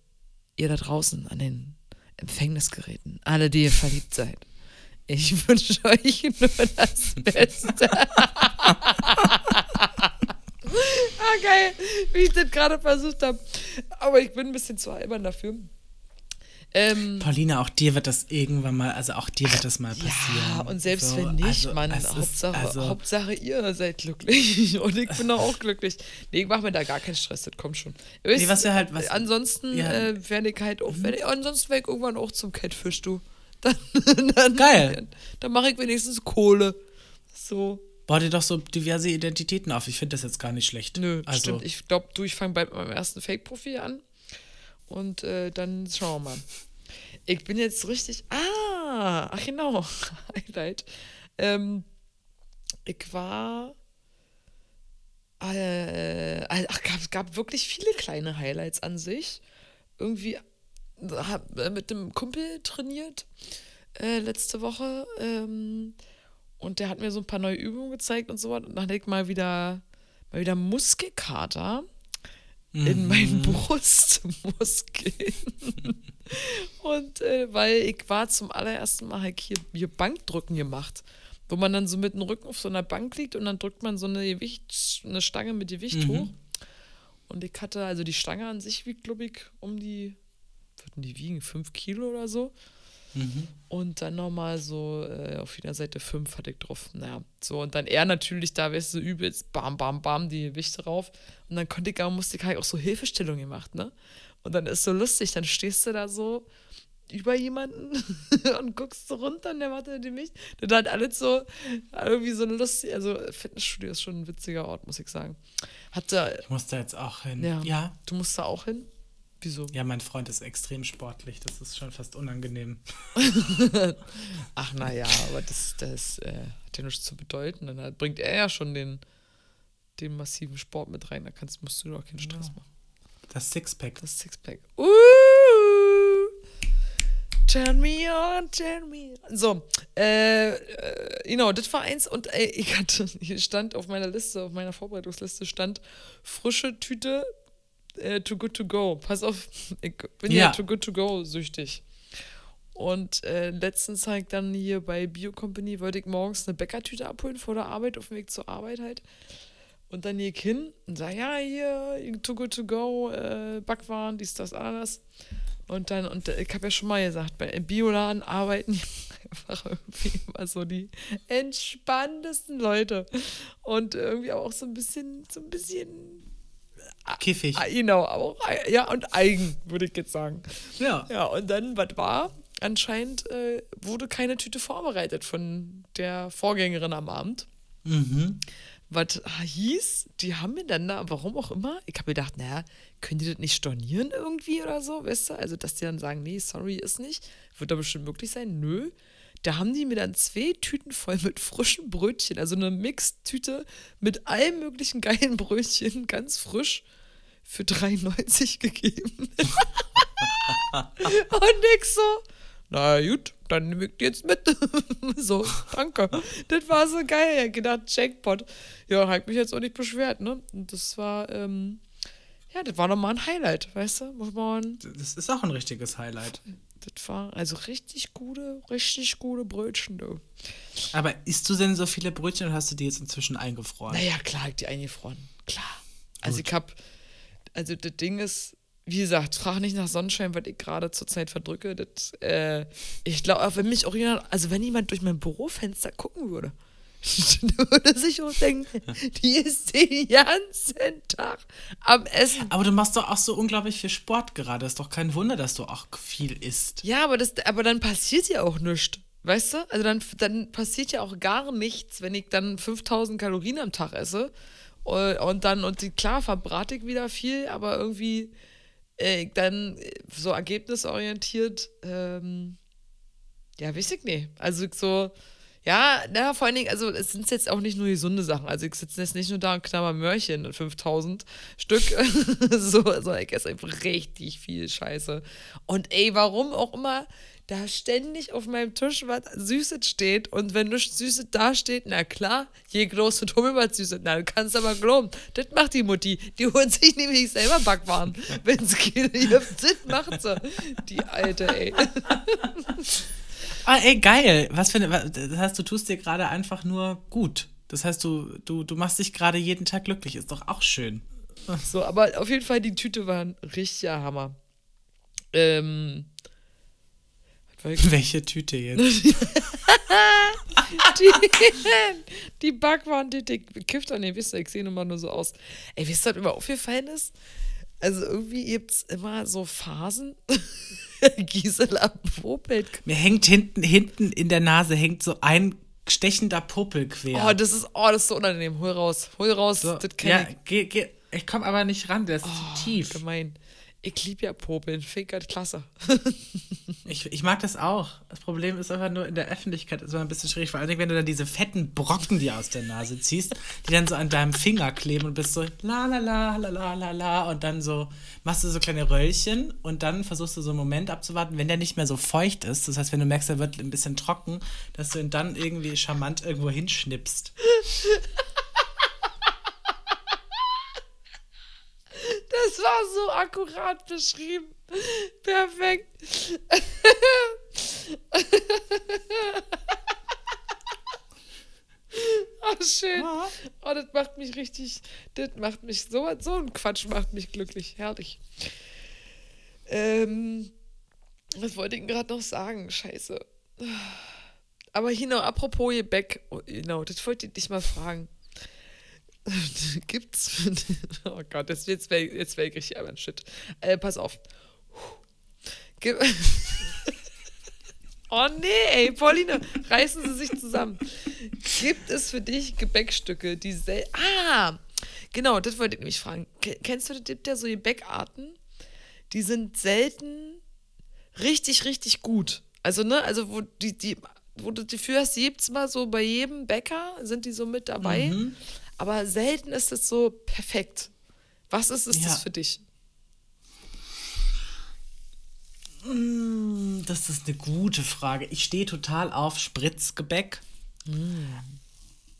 ihr da draußen an den Empfängnisgeräten, alle, die ihr verliebt seid. Ich wünsche euch nur das Beste. ah, geil, wie ich das gerade versucht habe. Aber ich bin ein bisschen zu albern dafür. Ähm, Paulina, auch dir wird das irgendwann mal, also auch dir wird das mal passieren. Ja, und selbst so, wenn nicht, also, Mann, Hauptsache, also, Hauptsache ihr seid glücklich und ich bin auch glücklich. Nee, ich mache mir da gar keinen Stress, das kommt schon. Weißt, nee, was wir halt, was, ansonsten ja. äh, werde ich halt auch, mhm. ich, ansonsten werde ich irgendwann auch zum Catfish, du. Dann, dann, Geil. Dann, dann mache ich wenigstens Kohle. So. Bau dir doch so diverse Identitäten auf. Ich finde das jetzt gar nicht schlecht. Nö, also. stimmt. Ich glaube, du, ich fange bald mit meinem ersten Fake-Profil an. Und äh, dann schauen wir mal. Ich bin jetzt richtig. Ah, ach genau. Highlight. Ähm, ich war. Äh, ach, es gab wirklich viele kleine Highlights an sich. Irgendwie hab äh, mit dem Kumpel trainiert äh, letzte Woche. Ähm, und der hat mir so ein paar neue Übungen gezeigt und so. Und dann hatte ich mal wieder, mal wieder Muskelkater mhm. in meinen Brustmuskeln. und äh, weil ich war zum allerersten Mal halt hier, hier Bankdrücken gemacht. Wo man dann so mit dem Rücken auf so einer Bank liegt und dann drückt man so eine Gewicht, eine Stange mit Gewicht mhm. hoch. Und ich hatte, also die Stange an sich wiegt, glaube ich, um die, würden die wiegen, fünf Kilo oder so. Mhm. Und dann nochmal so äh, auf jeder Seite fünf hatte ich drauf. Naja, so. Und dann er natürlich da, weißt du, so übelst, bam, bam, bam, die Gewichte drauf. Und dann konnte ich, musste ich halt auch so Hilfestellungen gemacht, ne? Und dann ist so lustig, dann stehst du da so über jemanden und guckst so runter und der macht die mich. Dann hat alles so irgendwie so eine lustige, also Fitnessstudio ist schon ein witziger Ort, muss ich sagen. Hatte, ich muss da jetzt auch hin. Ja, ja. Du musst da auch hin? Wieso? Ja, mein Freund ist extrem sportlich. Das ist schon fast unangenehm. Ach, naja, aber das, das äh, hat ja nichts zu bedeuten. Dann bringt er ja schon den, den massiven Sport mit rein. Da kannst, musst du doch keinen Stress ja. machen. Das Sixpack. Das Sixpack. Uh! Turn me on, turn me on. So, äh, äh, genau, das war eins und ey, ich hatte, hier stand auf meiner Liste, auf meiner Vorbereitungsliste stand frische Tüte äh, Too Good To Go. Pass auf, ich bin ja, ja Too Good To Go süchtig. Und äh, letztens halt dann hier bei Bio Company wollte ich morgens eine Bäckertüte abholen vor der Arbeit, auf dem Weg zur Arbeit halt. Und dann gehe ich hin und sage, ja, hier, Too Good To Go, äh, Backwaren, dies, das, alles. Und dann, und ich habe ja schon mal gesagt, bei Bioladen arbeiten einfach irgendwie immer so die entspanntesten Leute. Und irgendwie auch so ein bisschen, so ein bisschen Kiffig. Ah, genau, auch, ja, und eigen, würde ich jetzt sagen. Ja. Ja, und dann, was war? Anscheinend äh, wurde keine Tüte vorbereitet von der Vorgängerin am Abend. Mhm. Was hieß, die haben mir dann da, warum auch immer, ich habe gedacht, naja, können die das nicht stornieren irgendwie oder so, weißt du? Also, dass die dann sagen, nee, sorry, ist nicht. Wird da bestimmt möglich sein. Nö. Da haben die mir dann zwei Tüten voll mit frischen Brötchen, also eine Mixtüte mit allen möglichen geilen Brötchen, ganz frisch, für 3,90 gegeben. Und ich so, na gut, dann nehme ich die jetzt mit. so, danke. Das war so geil. Ich gedacht, Jackpot. Ja, hat mich jetzt auch nicht beschwert, ne? Und das war, ähm, ja, das war nochmal ein Highlight, weißt du? Muss man. Das ist auch ein richtiges Highlight. Das war also richtig gute, richtig gute Brötchen, du. Aber isst du denn so viele Brötchen oder hast du die jetzt inzwischen eingefroren? Naja, klar, ich die eingefroren. Klar. Also Gut. ich hab, also das Ding ist, wie gesagt, frag nicht nach Sonnenschein, was ich gerade zurzeit verdrücke. Das, äh, ich glaube, wenn mich auch jemand, also wenn jemand durch mein Bürofenster gucken würde, würde sich auch denken, die ist den ganzen Tag am Essen. Aber du machst doch auch so unglaublich viel Sport gerade. Ist doch kein Wunder, dass du auch viel isst. Ja, aber, das, aber dann passiert ja auch nichts. Weißt du? Also dann, dann passiert ja auch gar nichts, wenn ich dann 5000 Kalorien am Tag esse. Und dann, und klar, verbrate ich wieder viel, aber irgendwie äh, dann so ergebnisorientiert, ähm, ja, weiß ich nicht. Also so ja, na, vor allen Dingen, also es sind jetzt auch nicht nur gesunde Sachen. Also ich sitze jetzt nicht nur da und knabber Möhrchen, 5000 Stück. so, also ich esse einfach richtig viel Scheiße. Und ey, warum auch immer da ständig auf meinem Tisch was Süßes steht und wenn nichts Süßes da steht, na klar, je groß und Hummel was Süßes, na, du kannst aber glauben, das macht die Mutti. Die holt sich nämlich selber Backwaren. wenn keine gibt, das macht sie. Die Alte, ey. Ah, ey, geil. Was für eine, das heißt, du tust dir gerade einfach nur gut. Das heißt, du, du, du machst dich gerade jeden Tag glücklich. Ist doch auch schön. So, aber auf jeden Fall, die Tüte war ein richtiger Hammer. Ähm. Welche Tüte jetzt? die, die Backwaren, die dick kifft an den wisst ihr, ich sehe immer nur so aus. Ey, wisst ihr, was mir aufgefallen ist? Also irgendwie gibt es immer so Phasen. Gisela popelt. Mir hängt hinten, hinten in der Nase hängt so ein stechender Popel quer. Oh, das ist, oh, das ist so unangenehm. Hol raus, hol raus. So, das kenn ja, ich. geh, geh, ich komme aber nicht ran, der ist Oh, zu tief. Gemein. Ich liebe ja Popeln. Finkert klasse. Ich, ich mag das auch. Das Problem ist einfach nur in der Öffentlichkeit ist immer ein bisschen schwierig, vor allem wenn du dann diese fetten Brocken dir aus der Nase ziehst, die dann so an deinem Finger kleben und bist so la la la la la la la und dann so machst du so kleine Röllchen und dann versuchst du so einen Moment abzuwarten, wenn der nicht mehr so feucht ist, das heißt, wenn du merkst, er wird ein bisschen trocken, dass du ihn dann irgendwie charmant irgendwo hinschnippst. Das war so akkurat beschrieben. Perfekt. Oh, schön. Oh, das macht mich richtig, das macht mich, so, so ein Quatsch macht mich glücklich. Herrlich. Ähm, was wollte ich denn gerade noch sagen? Scheiße. Aber noch, apropos Gebäck, oh, genau, das wollte ich dich mal fragen. Gibt's, oh Gott, das, jetzt wäre jetzt wär ich richtig aber Shit. Äh, pass auf. Gib, oh nee, ey, Pauline, reißen Sie sich zusammen. Gibt es für dich Gebäckstücke, die sel Ah, genau, das wollte ich nämlich fragen. Ke- Kennst du, gibt ja so Gebäckarten, die sind selten richtig, richtig gut. Also, ne, also wo die, die, wo du die für hast, gibt's mal so bei jedem Bäcker, sind die so mit dabei. Mhm. Aber selten ist es so perfekt. Was ist es Ja. das für dich? Das ist eine gute Frage. Ich stehe total auf Spritzgebäck.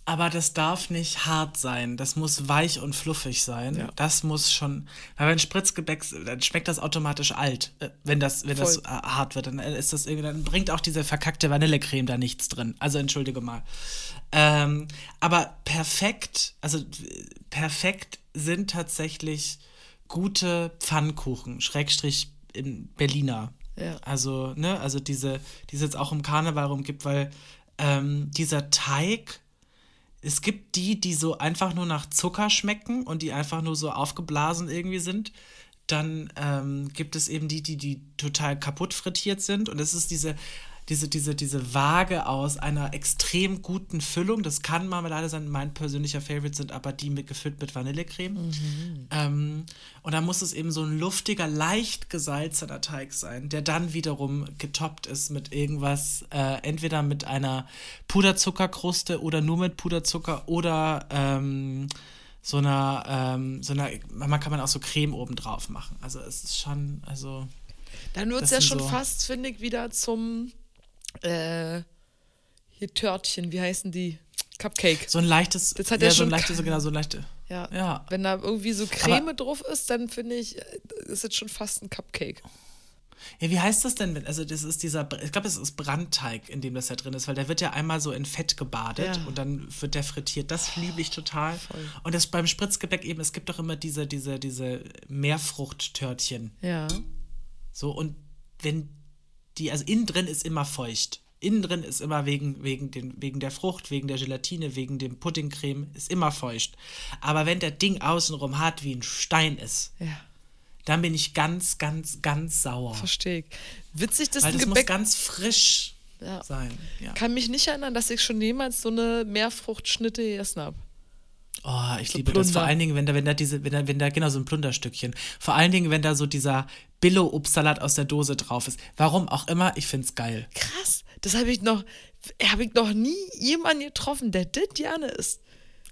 Aber das darf nicht hart sein. Das muss weich und fluffig sein. Ja. Das muss schon. Weil wenn Spritzgebäck, dann schmeckt das automatisch alt. Äh, Wenn das, wenn das Voll. äh, hart wird, dann ist das irgendwie, dann bringt auch diese verkackte Vanillecreme da nichts drin. Also entschuldige mal. Ähm, aber perfekt, also perfekt sind tatsächlich gute Pfannkuchen, Schrägstrich in Berliner. Ja. Also, ne, also diese, die es jetzt auch im Karneval rumgibt, weil ähm, dieser Teig, es gibt die, die so einfach nur nach Zucker schmecken und die einfach nur so aufgeblasen irgendwie sind. Dann ähm, gibt es eben die, die, die total kaputt frittiert sind. Und es ist diese, diese, diese, diese Waage aus einer extrem guten Füllung. Das kann Marmelade sein. Mein persönlicher Favorite sind aber die mit, gefüllt mit Vanillecreme. Ähm, und dann muss es eben so ein luftiger, leicht gesalzener Teig sein, der dann wiederum getoppt ist mit irgendwas, äh, entweder mit einer Puderzuckerkruste oder nur mit Puderzucker oder ähm, so einer, ähm, so einer, man kann man auch so Creme oben drauf machen. Also es ist schon, also Dann wird es ja schon so- fast, finde ich, wieder zum äh, hier Törtchen, wie heißen die? Cupcake. so ein leichtes, Das hat ja, ja so ein leichtes, so genau, so ein leichte. Ja. Ja. Wenn da irgendwie so Creme drauf ist, dann finde ich, äh, ist es schon fast ein Cupcake. Ja, wie heißt das denn? Also, das ist dieser, ich glaube, es ist Brandteig, in dem das ja drin ist, weil der wird ja einmal so in Fett gebadet Ja. und dann wird der frittiert. Das liebe ich total. Und das beim Spritzgebäck eben, es gibt doch immer diese, diese, diese Meerfruchttörtchen. Ja. So, und wenn die, also innen drin ist immer feucht. Innen drin ist immer wegen, wegen, den, wegen der Frucht, wegen der Gelatine, wegen dem Puddingcreme, ist immer feucht. Aber wenn der Ding außenrum hart wie ein Stein ist, Ja, dann bin ich ganz, ganz, ganz sauer. verstehe ich. Witzig, dass Weil ein das muss Gebäck. ganz frisch Ja. sein. Ja. Kann mich nicht erinnern, dass ich schon jemals so eine Meerfruchtschnitte gegessen habe. Oh, ich So liebe das. Vor Plunder. allen Dingen, wenn da, wenn da diese, wenn da, wenn da, genau, so ein Plunderstückchen. Vor allen Dingen, wenn da so dieser Billo-Obstsalat aus der Dose drauf ist. Warum auch immer, ich find's geil. Krass, das habe ich noch, habe ich noch nie jemanden getroffen, der das gerne isst.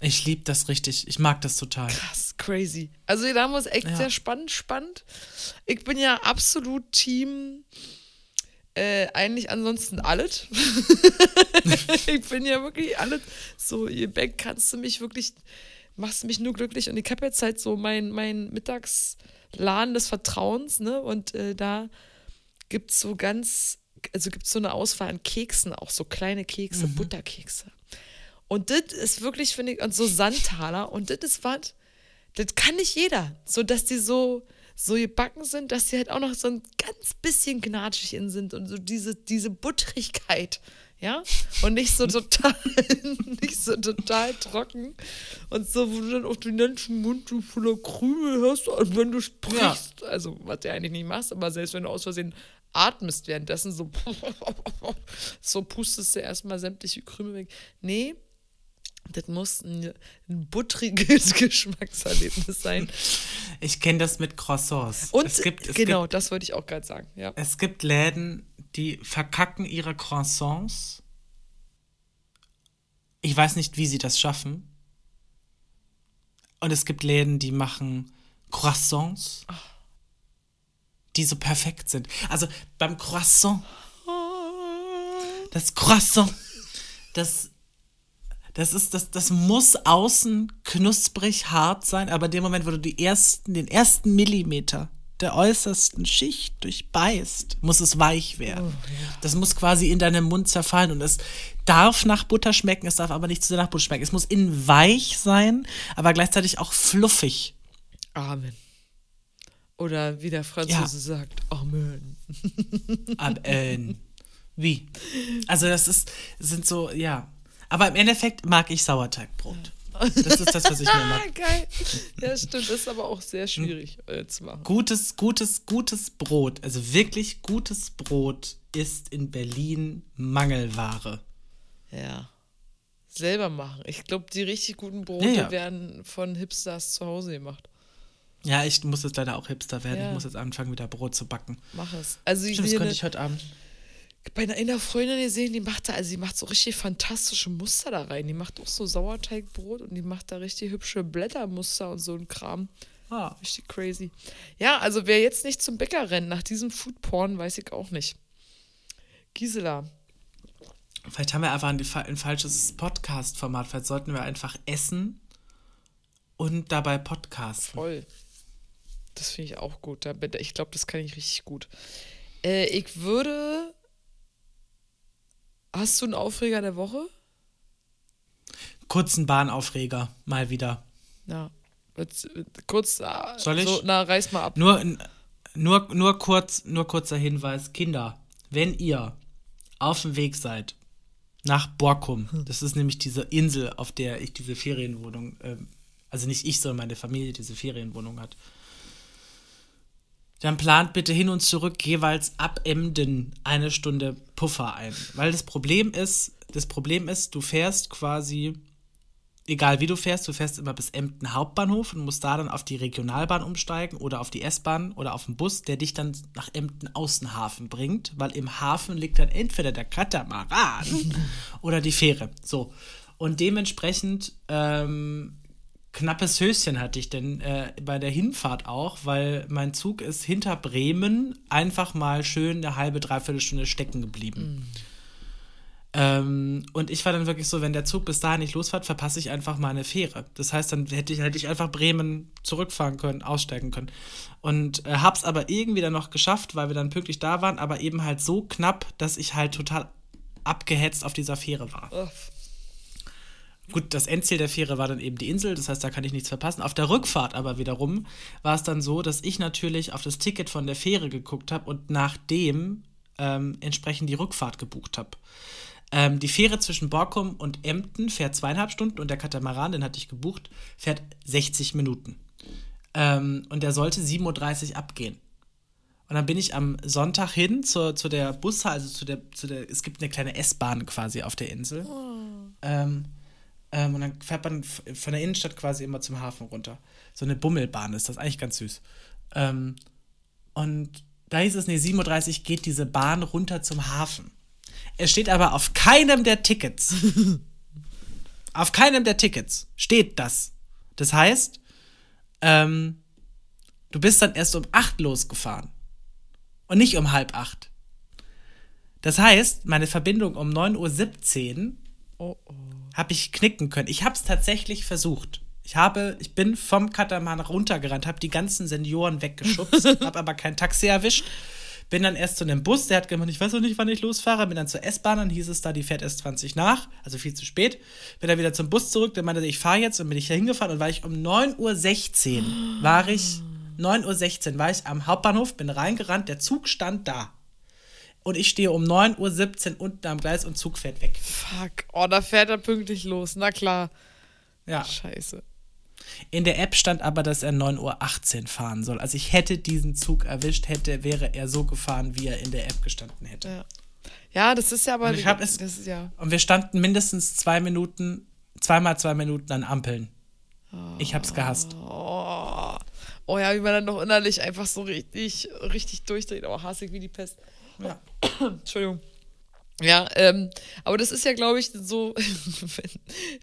Ich liebe das richtig. Ich mag das total. Krass, crazy. Also da muss echt Ja. sehr spannend, spannend. Ich bin ja absolut Team Äh, eigentlich ansonsten alles. ich bin ja wirklich alles. So, ihr Beck, kannst du mich wirklich, machst du mich nur glücklich. Und ich habe jetzt halt so mein, mein Mittagsladen des Vertrauens, ne? Und äh, da gibt es so ganz, also gibt es so eine Auswahl an Keksen, auch so kleine Kekse, mhm. Butterkekse. Und das ist wirklich, finde ich, und so Sandtaler. Und das ist was, das kann nicht jeder. So, dass die so, so gebacken sind, dass sie halt auch noch so ein ganz bisschen gnatschig in sind und so diese, diese Buttrigkeit, ja? Und nicht so total, nicht so total trocken und so, wo du dann auf den ganzen Mund so voller Krümel hast, und wenn du sprichst, ja. also was du eigentlich nicht machst, aber selbst wenn du aus Versehen atmest währenddessen, so, so pustest du erstmal sämtliche Krümel weg. Nee, das muss ein, ein buttriges Geschmackserlebnis sein. Ich kenne das mit Croissants. Und es gibt, es genau, gibt, das wollte ich auch gerade sagen. Ja. Es gibt Läden, die verkacken ihre Croissants. Ich weiß nicht, wie sie das schaffen. Und es gibt Läden, die machen Croissants, die so perfekt sind. Also beim Croissant, das Croissant, das das ist, das, das muss außen knusprig hart sein, aber in dem Moment, wo du die ersten, den ersten Millimeter der äußersten Schicht durchbeißt, muss es weich werden. Oh, ja. Das muss quasi in deinem Mund zerfallen und es darf nach Butter schmecken, es darf aber nicht zu sehr nach Butter schmecken. Es muss innen weich sein, aber gleichzeitig auch fluffig. Amen. Oder wie der Franzose ja. sagt, Amen. Amen. Wie? Also das ist, sind so, ja, aber im Endeffekt mag ich Sauerteigbrot. Das ist das, was ich mir mag. Geil. Ja, stimmt. Das ist aber auch sehr schwierig äh, zu machen. Gutes, gutes, gutes Brot, also wirklich gutes Brot ist in Berlin Mangelware. Ja. Selber machen. Ich glaube, die richtig guten Brote ja, ja. werden von Hipsters zu Hause gemacht. Ja, ich muss jetzt leider auch Hipster werden. Ja. Ich muss jetzt anfangen, wieder Brot zu backen. Mach es. Also ich das könnte ich heute Abend bei einer Freundin gesehen, die macht da, also die macht so richtig fantastische Muster da rein. Die macht auch so Sauerteigbrot und die macht da richtig hübsche Blättermuster und so ein Kram. Ah. Richtig crazy. Ja, also wer jetzt nicht zum Bäcker rennt nach diesem Foodporn, weiß ich auch nicht. Gisela. Vielleicht haben wir einfach ein, ein falsches Podcast-Format. Vielleicht sollten wir einfach essen und dabei podcasten. Voll. Das finde ich auch gut. Ich glaube, das kann ich richtig gut. Äh, ich würde Hast du einen Aufreger der Woche? Kurzen Bahnaufreger, mal wieder. Ja. Jetzt, kurz, äh, Soll ich? So, na, reiß mal ab. Nur, nur, nur, kurz, nur kurzer Hinweis. Kinder, wenn ihr auf dem Weg seid nach Borkum, hm. das ist nämlich diese Insel, auf der ich diese Ferienwohnung, äh, also nicht ich, sondern meine Familie diese Ferienwohnung hat, dann plant bitte hin und zurück jeweils ab Emden eine Stunde Puffer ein. Weil das Problem ist, das Problem ist, du fährst quasi, egal wie du fährst, du fährst immer bis Emden Hauptbahnhof und musst da dann auf die Regionalbahn umsteigen oder auf die S-Bahn oder auf den Bus, der dich dann nach Emden Außenhafen bringt, weil im Hafen liegt dann entweder der Katamaran oder die Fähre. So. Und dementsprechend ähm, knappes Höschen hatte ich denn äh, bei der Hinfahrt auch, weil mein Zug ist hinter Bremen einfach mal schön eine halbe, dreiviertel Stunde stecken geblieben. Mhm. Ähm, und ich war dann wirklich so, wenn der Zug bis dahin nicht losfährt, verpasse ich einfach mal eine Fähre. Das heißt, dann hätte ich, hätte ich einfach Bremen zurückfahren können, aussteigen können. Und äh, hab's aber irgendwie dann noch geschafft, weil wir dann pünktlich da waren, aber eben halt so knapp, dass ich halt total abgehetzt auf dieser Fähre war. Ugh. Gut, das Endziel der Fähre war dann eben die Insel, das heißt, da kann ich nichts verpassen. Auf der Rückfahrt aber wiederum war es dann so, dass ich natürlich auf das Ticket von der Fähre geguckt habe und nachdem ähm, entsprechend die Rückfahrt gebucht habe. Ähm, die Fähre zwischen Borkum und Emden fährt zweieinhalb Stunden und der Katamaran, den hatte ich gebucht, fährt 60 Minuten. Ähm, und der sollte 7.30 Uhr abgehen. Und dann bin ich am Sonntag hin zu, zu der Bushalte, also zu der, zu der, es gibt eine kleine S-Bahn quasi auf der Insel. Oh. Ähm, ähm, und dann fährt man von der Innenstadt quasi immer zum Hafen runter. So eine Bummelbahn ist das, eigentlich ganz süß. Ähm, und da hieß es, nee, 7.30 Uhr geht diese Bahn runter zum Hafen. Es steht aber auf keinem der Tickets. auf keinem der Tickets steht das. Das heißt, ähm, du bist dann erst um 8 losgefahren. Und nicht um halb acht. Das heißt, meine Verbindung um 9.17 Uhr Oh, oh. Habe ich knicken können. Ich habe es tatsächlich versucht. Ich habe, ich bin vom Kataman runtergerannt, habe die ganzen Senioren weggeschubst, habe aber kein Taxi erwischt. Bin dann erst zu einem Bus, der hat gemeint, ich weiß noch nicht, wann ich losfahre. Bin dann zur S-Bahn, dann hieß es da, die fährt erst 20 nach, also viel zu spät. Bin dann wieder zum Bus zurück, der meinte, ich fahre jetzt und bin ich da hingefahren und war ich um 9.16 Uhr, war ich, 9.16 Uhr war ich am Hauptbahnhof, bin reingerannt, der Zug stand da. Und ich stehe um 9.17 Uhr unten am Gleis und Zug fährt weg. Fuck. Oh, da fährt er pünktlich los. Na klar. Ja. Scheiße. In der App stand aber, dass er 9.18 Uhr fahren soll. Also ich hätte diesen Zug erwischt, hätte, wäre er so gefahren, wie er in der App gestanden hätte. Ja. Ja, das ist ja aber. Und ich es- das ist ja. Und wir standen mindestens zwei Minuten, zweimal zwei Minuten an Ampeln. Ich hab's gehasst. Oh. oh ja, wie man dann noch innerlich einfach so richtig, richtig durchdreht. Oh, hassig wie die Pest. Ja. Entschuldigung. Ja, ähm, aber das ist ja, glaube ich, so, wenn,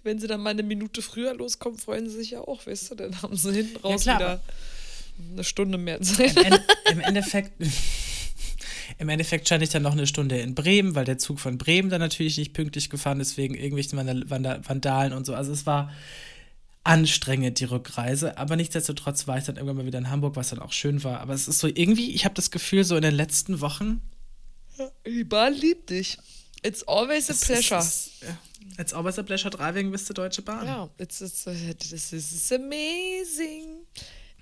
wenn sie dann mal eine Minute früher loskommen, freuen sie sich ja auch, weißt du? Dann haben sie hinten raus klar, wieder eine Stunde mehr Zeit. Im, En- Im Endeffekt. Im Endeffekt stand ich dann noch eine Stunde in Bremen, weil der Zug von Bremen dann natürlich nicht pünktlich gefahren ist, wegen irgendwelchen Vandal Vanda- Vandalen und so. Also es war anstrengend, die Rückreise. Aber nichtsdestotrotz war ich dann irgendwann mal wieder in Hamburg, was dann auch schön war. Aber es ist so irgendwie, ich habe das Gefühl, so in den letzten Wochen. Die Bahn liebt dich. It's always a pleasure. Es ist, ja, it's always a pleasure driving with the Deutsche Bahn. Ja, it's, it's, this is amazing.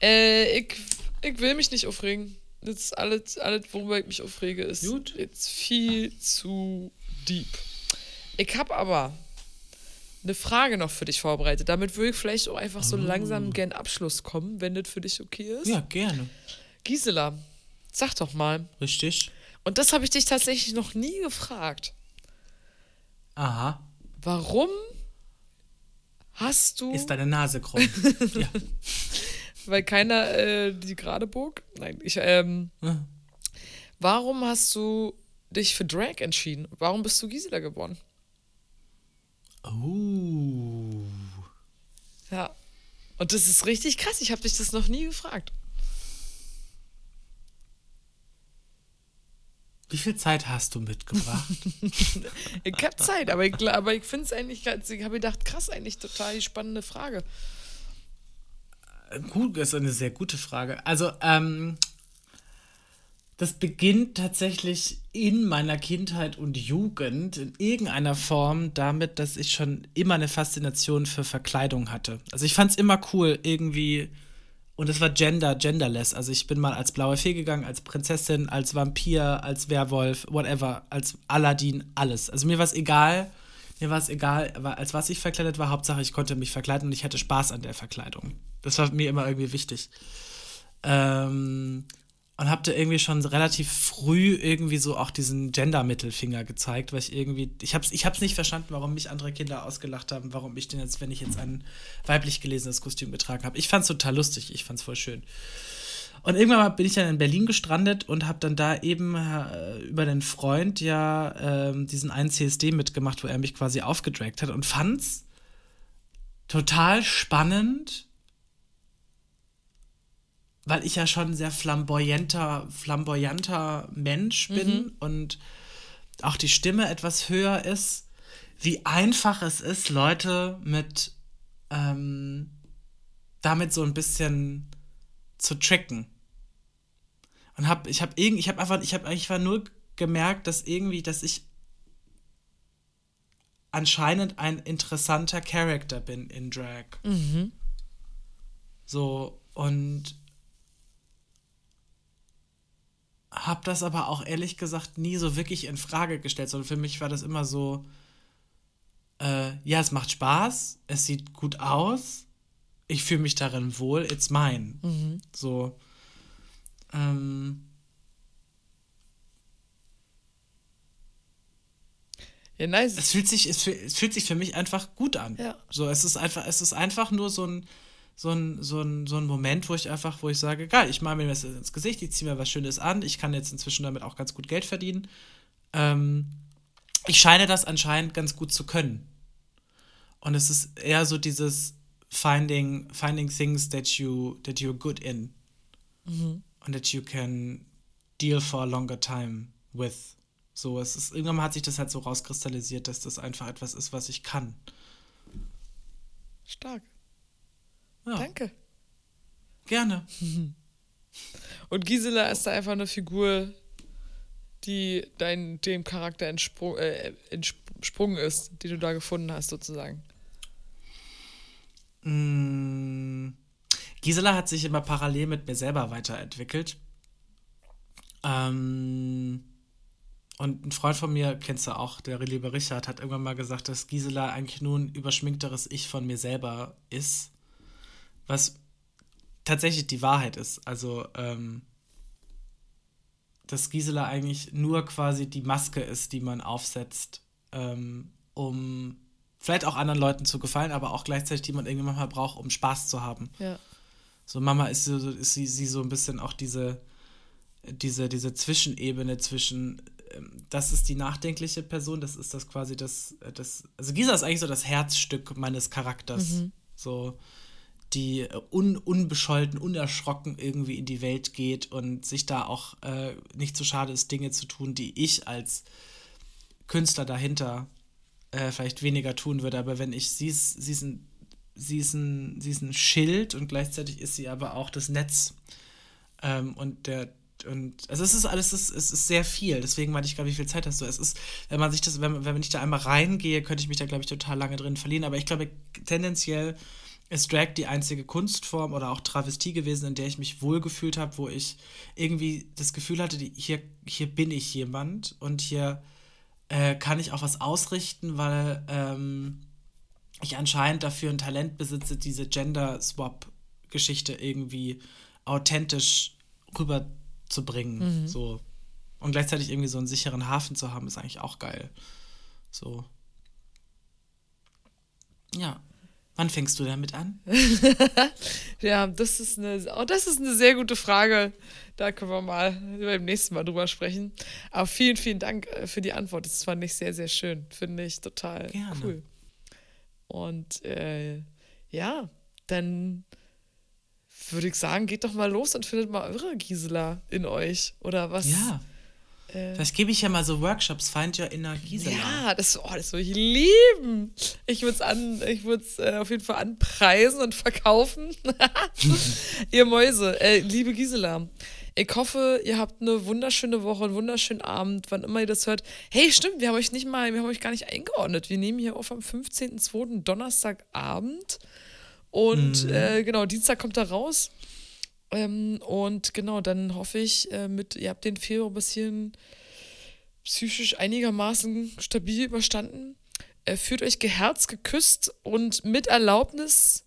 Äh, ich, ich will mich nicht aufregen. Das ist alles, alles, worüber ich mich aufrege, ist Gut. jetzt viel zu deep. Ich habe aber eine Frage noch für dich vorbereitet. Damit würde ich vielleicht auch einfach so langsam gern Abschluss kommen, wenn das für dich okay ist. Ja, gerne. Gisela, sag doch mal. Richtig. Und das habe ich dich tatsächlich noch nie gefragt. Aha. Warum hast du. Ist deine Nase krumm? ja. weil keiner äh, die gerade bog. Nein, ich, ähm, Ja. warum hast du dich für Drag entschieden? Warum bist du Gisela geworden? Oh. Ja. Und das ist richtig krass. Ich habe dich das noch nie gefragt. Wie viel Zeit hast du mitgebracht? Ich habe Zeit, aber ich, aber ich finde es eigentlich, ganz- ich habe gedacht, krass, eigentlich total spannende Frage. Gut, das ist eine sehr gute Frage. Also, ähm, das beginnt tatsächlich in meiner Kindheit und Jugend in irgendeiner Form damit, dass ich schon immer eine Faszination für Verkleidung hatte. Also ich fand es immer cool, irgendwie, und es war gender, genderless. Also ich bin mal als blaue Fee gegangen, als Prinzessin, als Vampir, als Werwolf, whatever, als Aladdin, alles. Also mir war es egal, mir war es egal, als was ich verkleidet war, Hauptsache ich konnte mich verkleiden und ich hatte Spaß an der Verkleidung. Das war mir immer irgendwie wichtig. Ähm, und hab da irgendwie schon relativ früh irgendwie so auch diesen Gender-Mittelfinger gezeigt, weil ich irgendwie, ich hab's, ich hab's nicht verstanden, warum mich andere Kinder ausgelacht haben, warum ich denn jetzt, wenn ich jetzt ein weiblich gelesenes Kostüm getragen habe. Ich fand's total lustig, ich fand's voll schön. Und irgendwann bin ich dann in Berlin gestrandet und habe dann da eben äh, über den Freund ja ähm, diesen einen CSD mitgemacht, wo er mich quasi aufgedragt hat und fand's total spannend, weil ich ja schon ein sehr flamboyanter, flamboyanter Mensch bin und auch die Stimme etwas höher ist, wie einfach es ist, Leute mit ähm, damit so ein bisschen zu tricken. Und hab, ich habe irgend, ich habe einfach, ich habe eigentlich war nur gemerkt, dass irgendwie, dass ich anscheinend ein interessanter Charakter bin in Drag. So, und habe das aber auch ehrlich gesagt nie so wirklich in Frage gestellt, sondern für mich war das immer so, äh, ja, es macht Spaß, es sieht gut aus, ich fühle mich darin wohl, it's mine. So, ähm, Ja, nice. es fühlt sich, es, fühl- es fühlt sich für mich einfach gut an. Ja. So, es ist einfach, es ist einfach nur so ein, so ein, so ein, so ein Moment, wo ich einfach, wo ich sage, geil, ich mache mir das ins Gesicht, ich ziehe mir was Schönes an, ich kann jetzt inzwischen damit auch ganz gut Geld verdienen. Ähm, ich scheine das anscheinend ganz gut zu können. Und es ist eher so dieses finding, finding things that you, that you're good in. And that you can deal for a longer time with. So, es ist, irgendwann hat sich das halt so rauskristallisiert, dass das einfach etwas ist, was ich kann. Stark. Ja. Danke. Gerne. Und Gisela ist da einfach eine Figur, die dein, dem Charakter entsprung, äh, entsprungen ist, die du da gefunden hast, sozusagen. Mm, Gisela hat sich immer parallel mit mir selber weiterentwickelt. Ähm, und ein Freund von mir, kennst du auch, der liebe Richard, hat irgendwann mal gesagt, dass Gisela eigentlich nur ein überschminkteres Ich von mir selber ist. Was tatsächlich die Wahrheit ist. Also, ähm, dass Gisela eigentlich nur quasi die Maske ist, die man aufsetzt, ähm, um vielleicht auch anderen Leuten zu gefallen, aber auch gleichzeitig, die man irgendwann mal braucht, um Spaß zu haben. Ja. So, Mama ist, so, ist sie, sie so ein bisschen auch diese, diese, diese Zwischenebene zwischen, ähm, das ist die nachdenkliche Person, das ist das quasi das, das also Gisa ist eigentlich so das Herzstück meines Charakters. Mhm. So, die un, unbescholten, unerschrocken irgendwie in die Welt geht und sich da auch äh, nicht zu schade ist, Dinge zu tun, die ich als Künstler dahinter äh, vielleicht weniger tun würde. Aber wenn ich, sie ist, sie ist ein, sie ist ein, sie ist ein Schild und gleichzeitig ist sie aber auch das Netz. Ähm, und der, und also es ist alles, es ist, es ist sehr viel. Deswegen meinte ich gerade, wie viel Zeit hast du? Es ist, wenn man sich das, wenn, wenn ich da einmal reingehe, könnte ich mich da, glaube ich, total lange drin verlieren. Aber ich glaube, tendenziell ist Drag die einzige Kunstform oder auch Travestie gewesen, in der ich mich wohlgefühlt habe, wo ich irgendwie das Gefühl hatte, hier, hier bin ich jemand und hier äh, kann ich auch was ausrichten, weil ähm, ich anscheinend dafür ein Talent besitze, diese Gender-Swap-Geschichte irgendwie authentisch rüberzubringen. Mhm. So. Und gleichzeitig irgendwie so einen sicheren Hafen zu haben, ist eigentlich auch geil. So. Ja. Wann fängst du damit an? ja, das ist, eine, oh, das ist eine sehr gute Frage. Da können wir mal beim nächsten Mal drüber sprechen. Aber vielen, vielen Dank äh, für die Antwort. Das fand ich sehr, sehr schön. Finde ich total Gerne. cool. Und äh, ja, dann würde ich sagen, geht doch mal los und findet mal eure Gisela in euch. Oder was? Ja. Äh, Vielleicht gebe ich ja mal so Workshops, Find Your Inner Gisela. Ja, das, oh, das würde ich lieben. Ich würde es äh, auf jeden Fall anpreisen und verkaufen. ihr Mäuse, äh, liebe Gisela, ich hoffe, ihr habt eine wunderschöne Woche, einen wunderschönen Abend, wann immer ihr das hört. Hey, stimmt, wir haben euch nicht mal, wir haben euch gar nicht eingeordnet. Wir nehmen hier auf am 15.02. Donnerstagabend. Und mhm. äh, genau, Dienstag kommt da raus. Ähm, und genau, dann hoffe ich, äh, mit, ihr habt den Februar ein bisschen psychisch einigermaßen stabil überstanden. Äh, fühlt euch geherzt, geküsst und mit Erlaubnis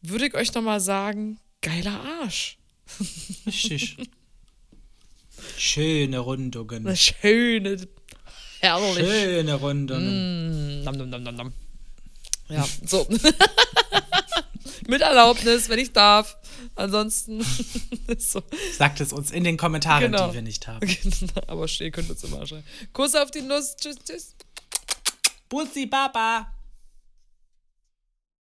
würde ich euch nochmal sagen, geiler Arsch. Richtig. Schöne Rundungen. Eine schöne, herrlich. Schöne Rundungen. Mm, nam, nam, nam, nam. Ja, so. Mit Erlaubnis, wenn ich darf. Ansonsten so. Sagt es uns in den Kommentaren, genau. die wir nicht haben. Genau. Aber stehen könnt ihr uns immer schreiben. Kuss auf die Nuss. Tschüss, tschüss. Bussi, Baba.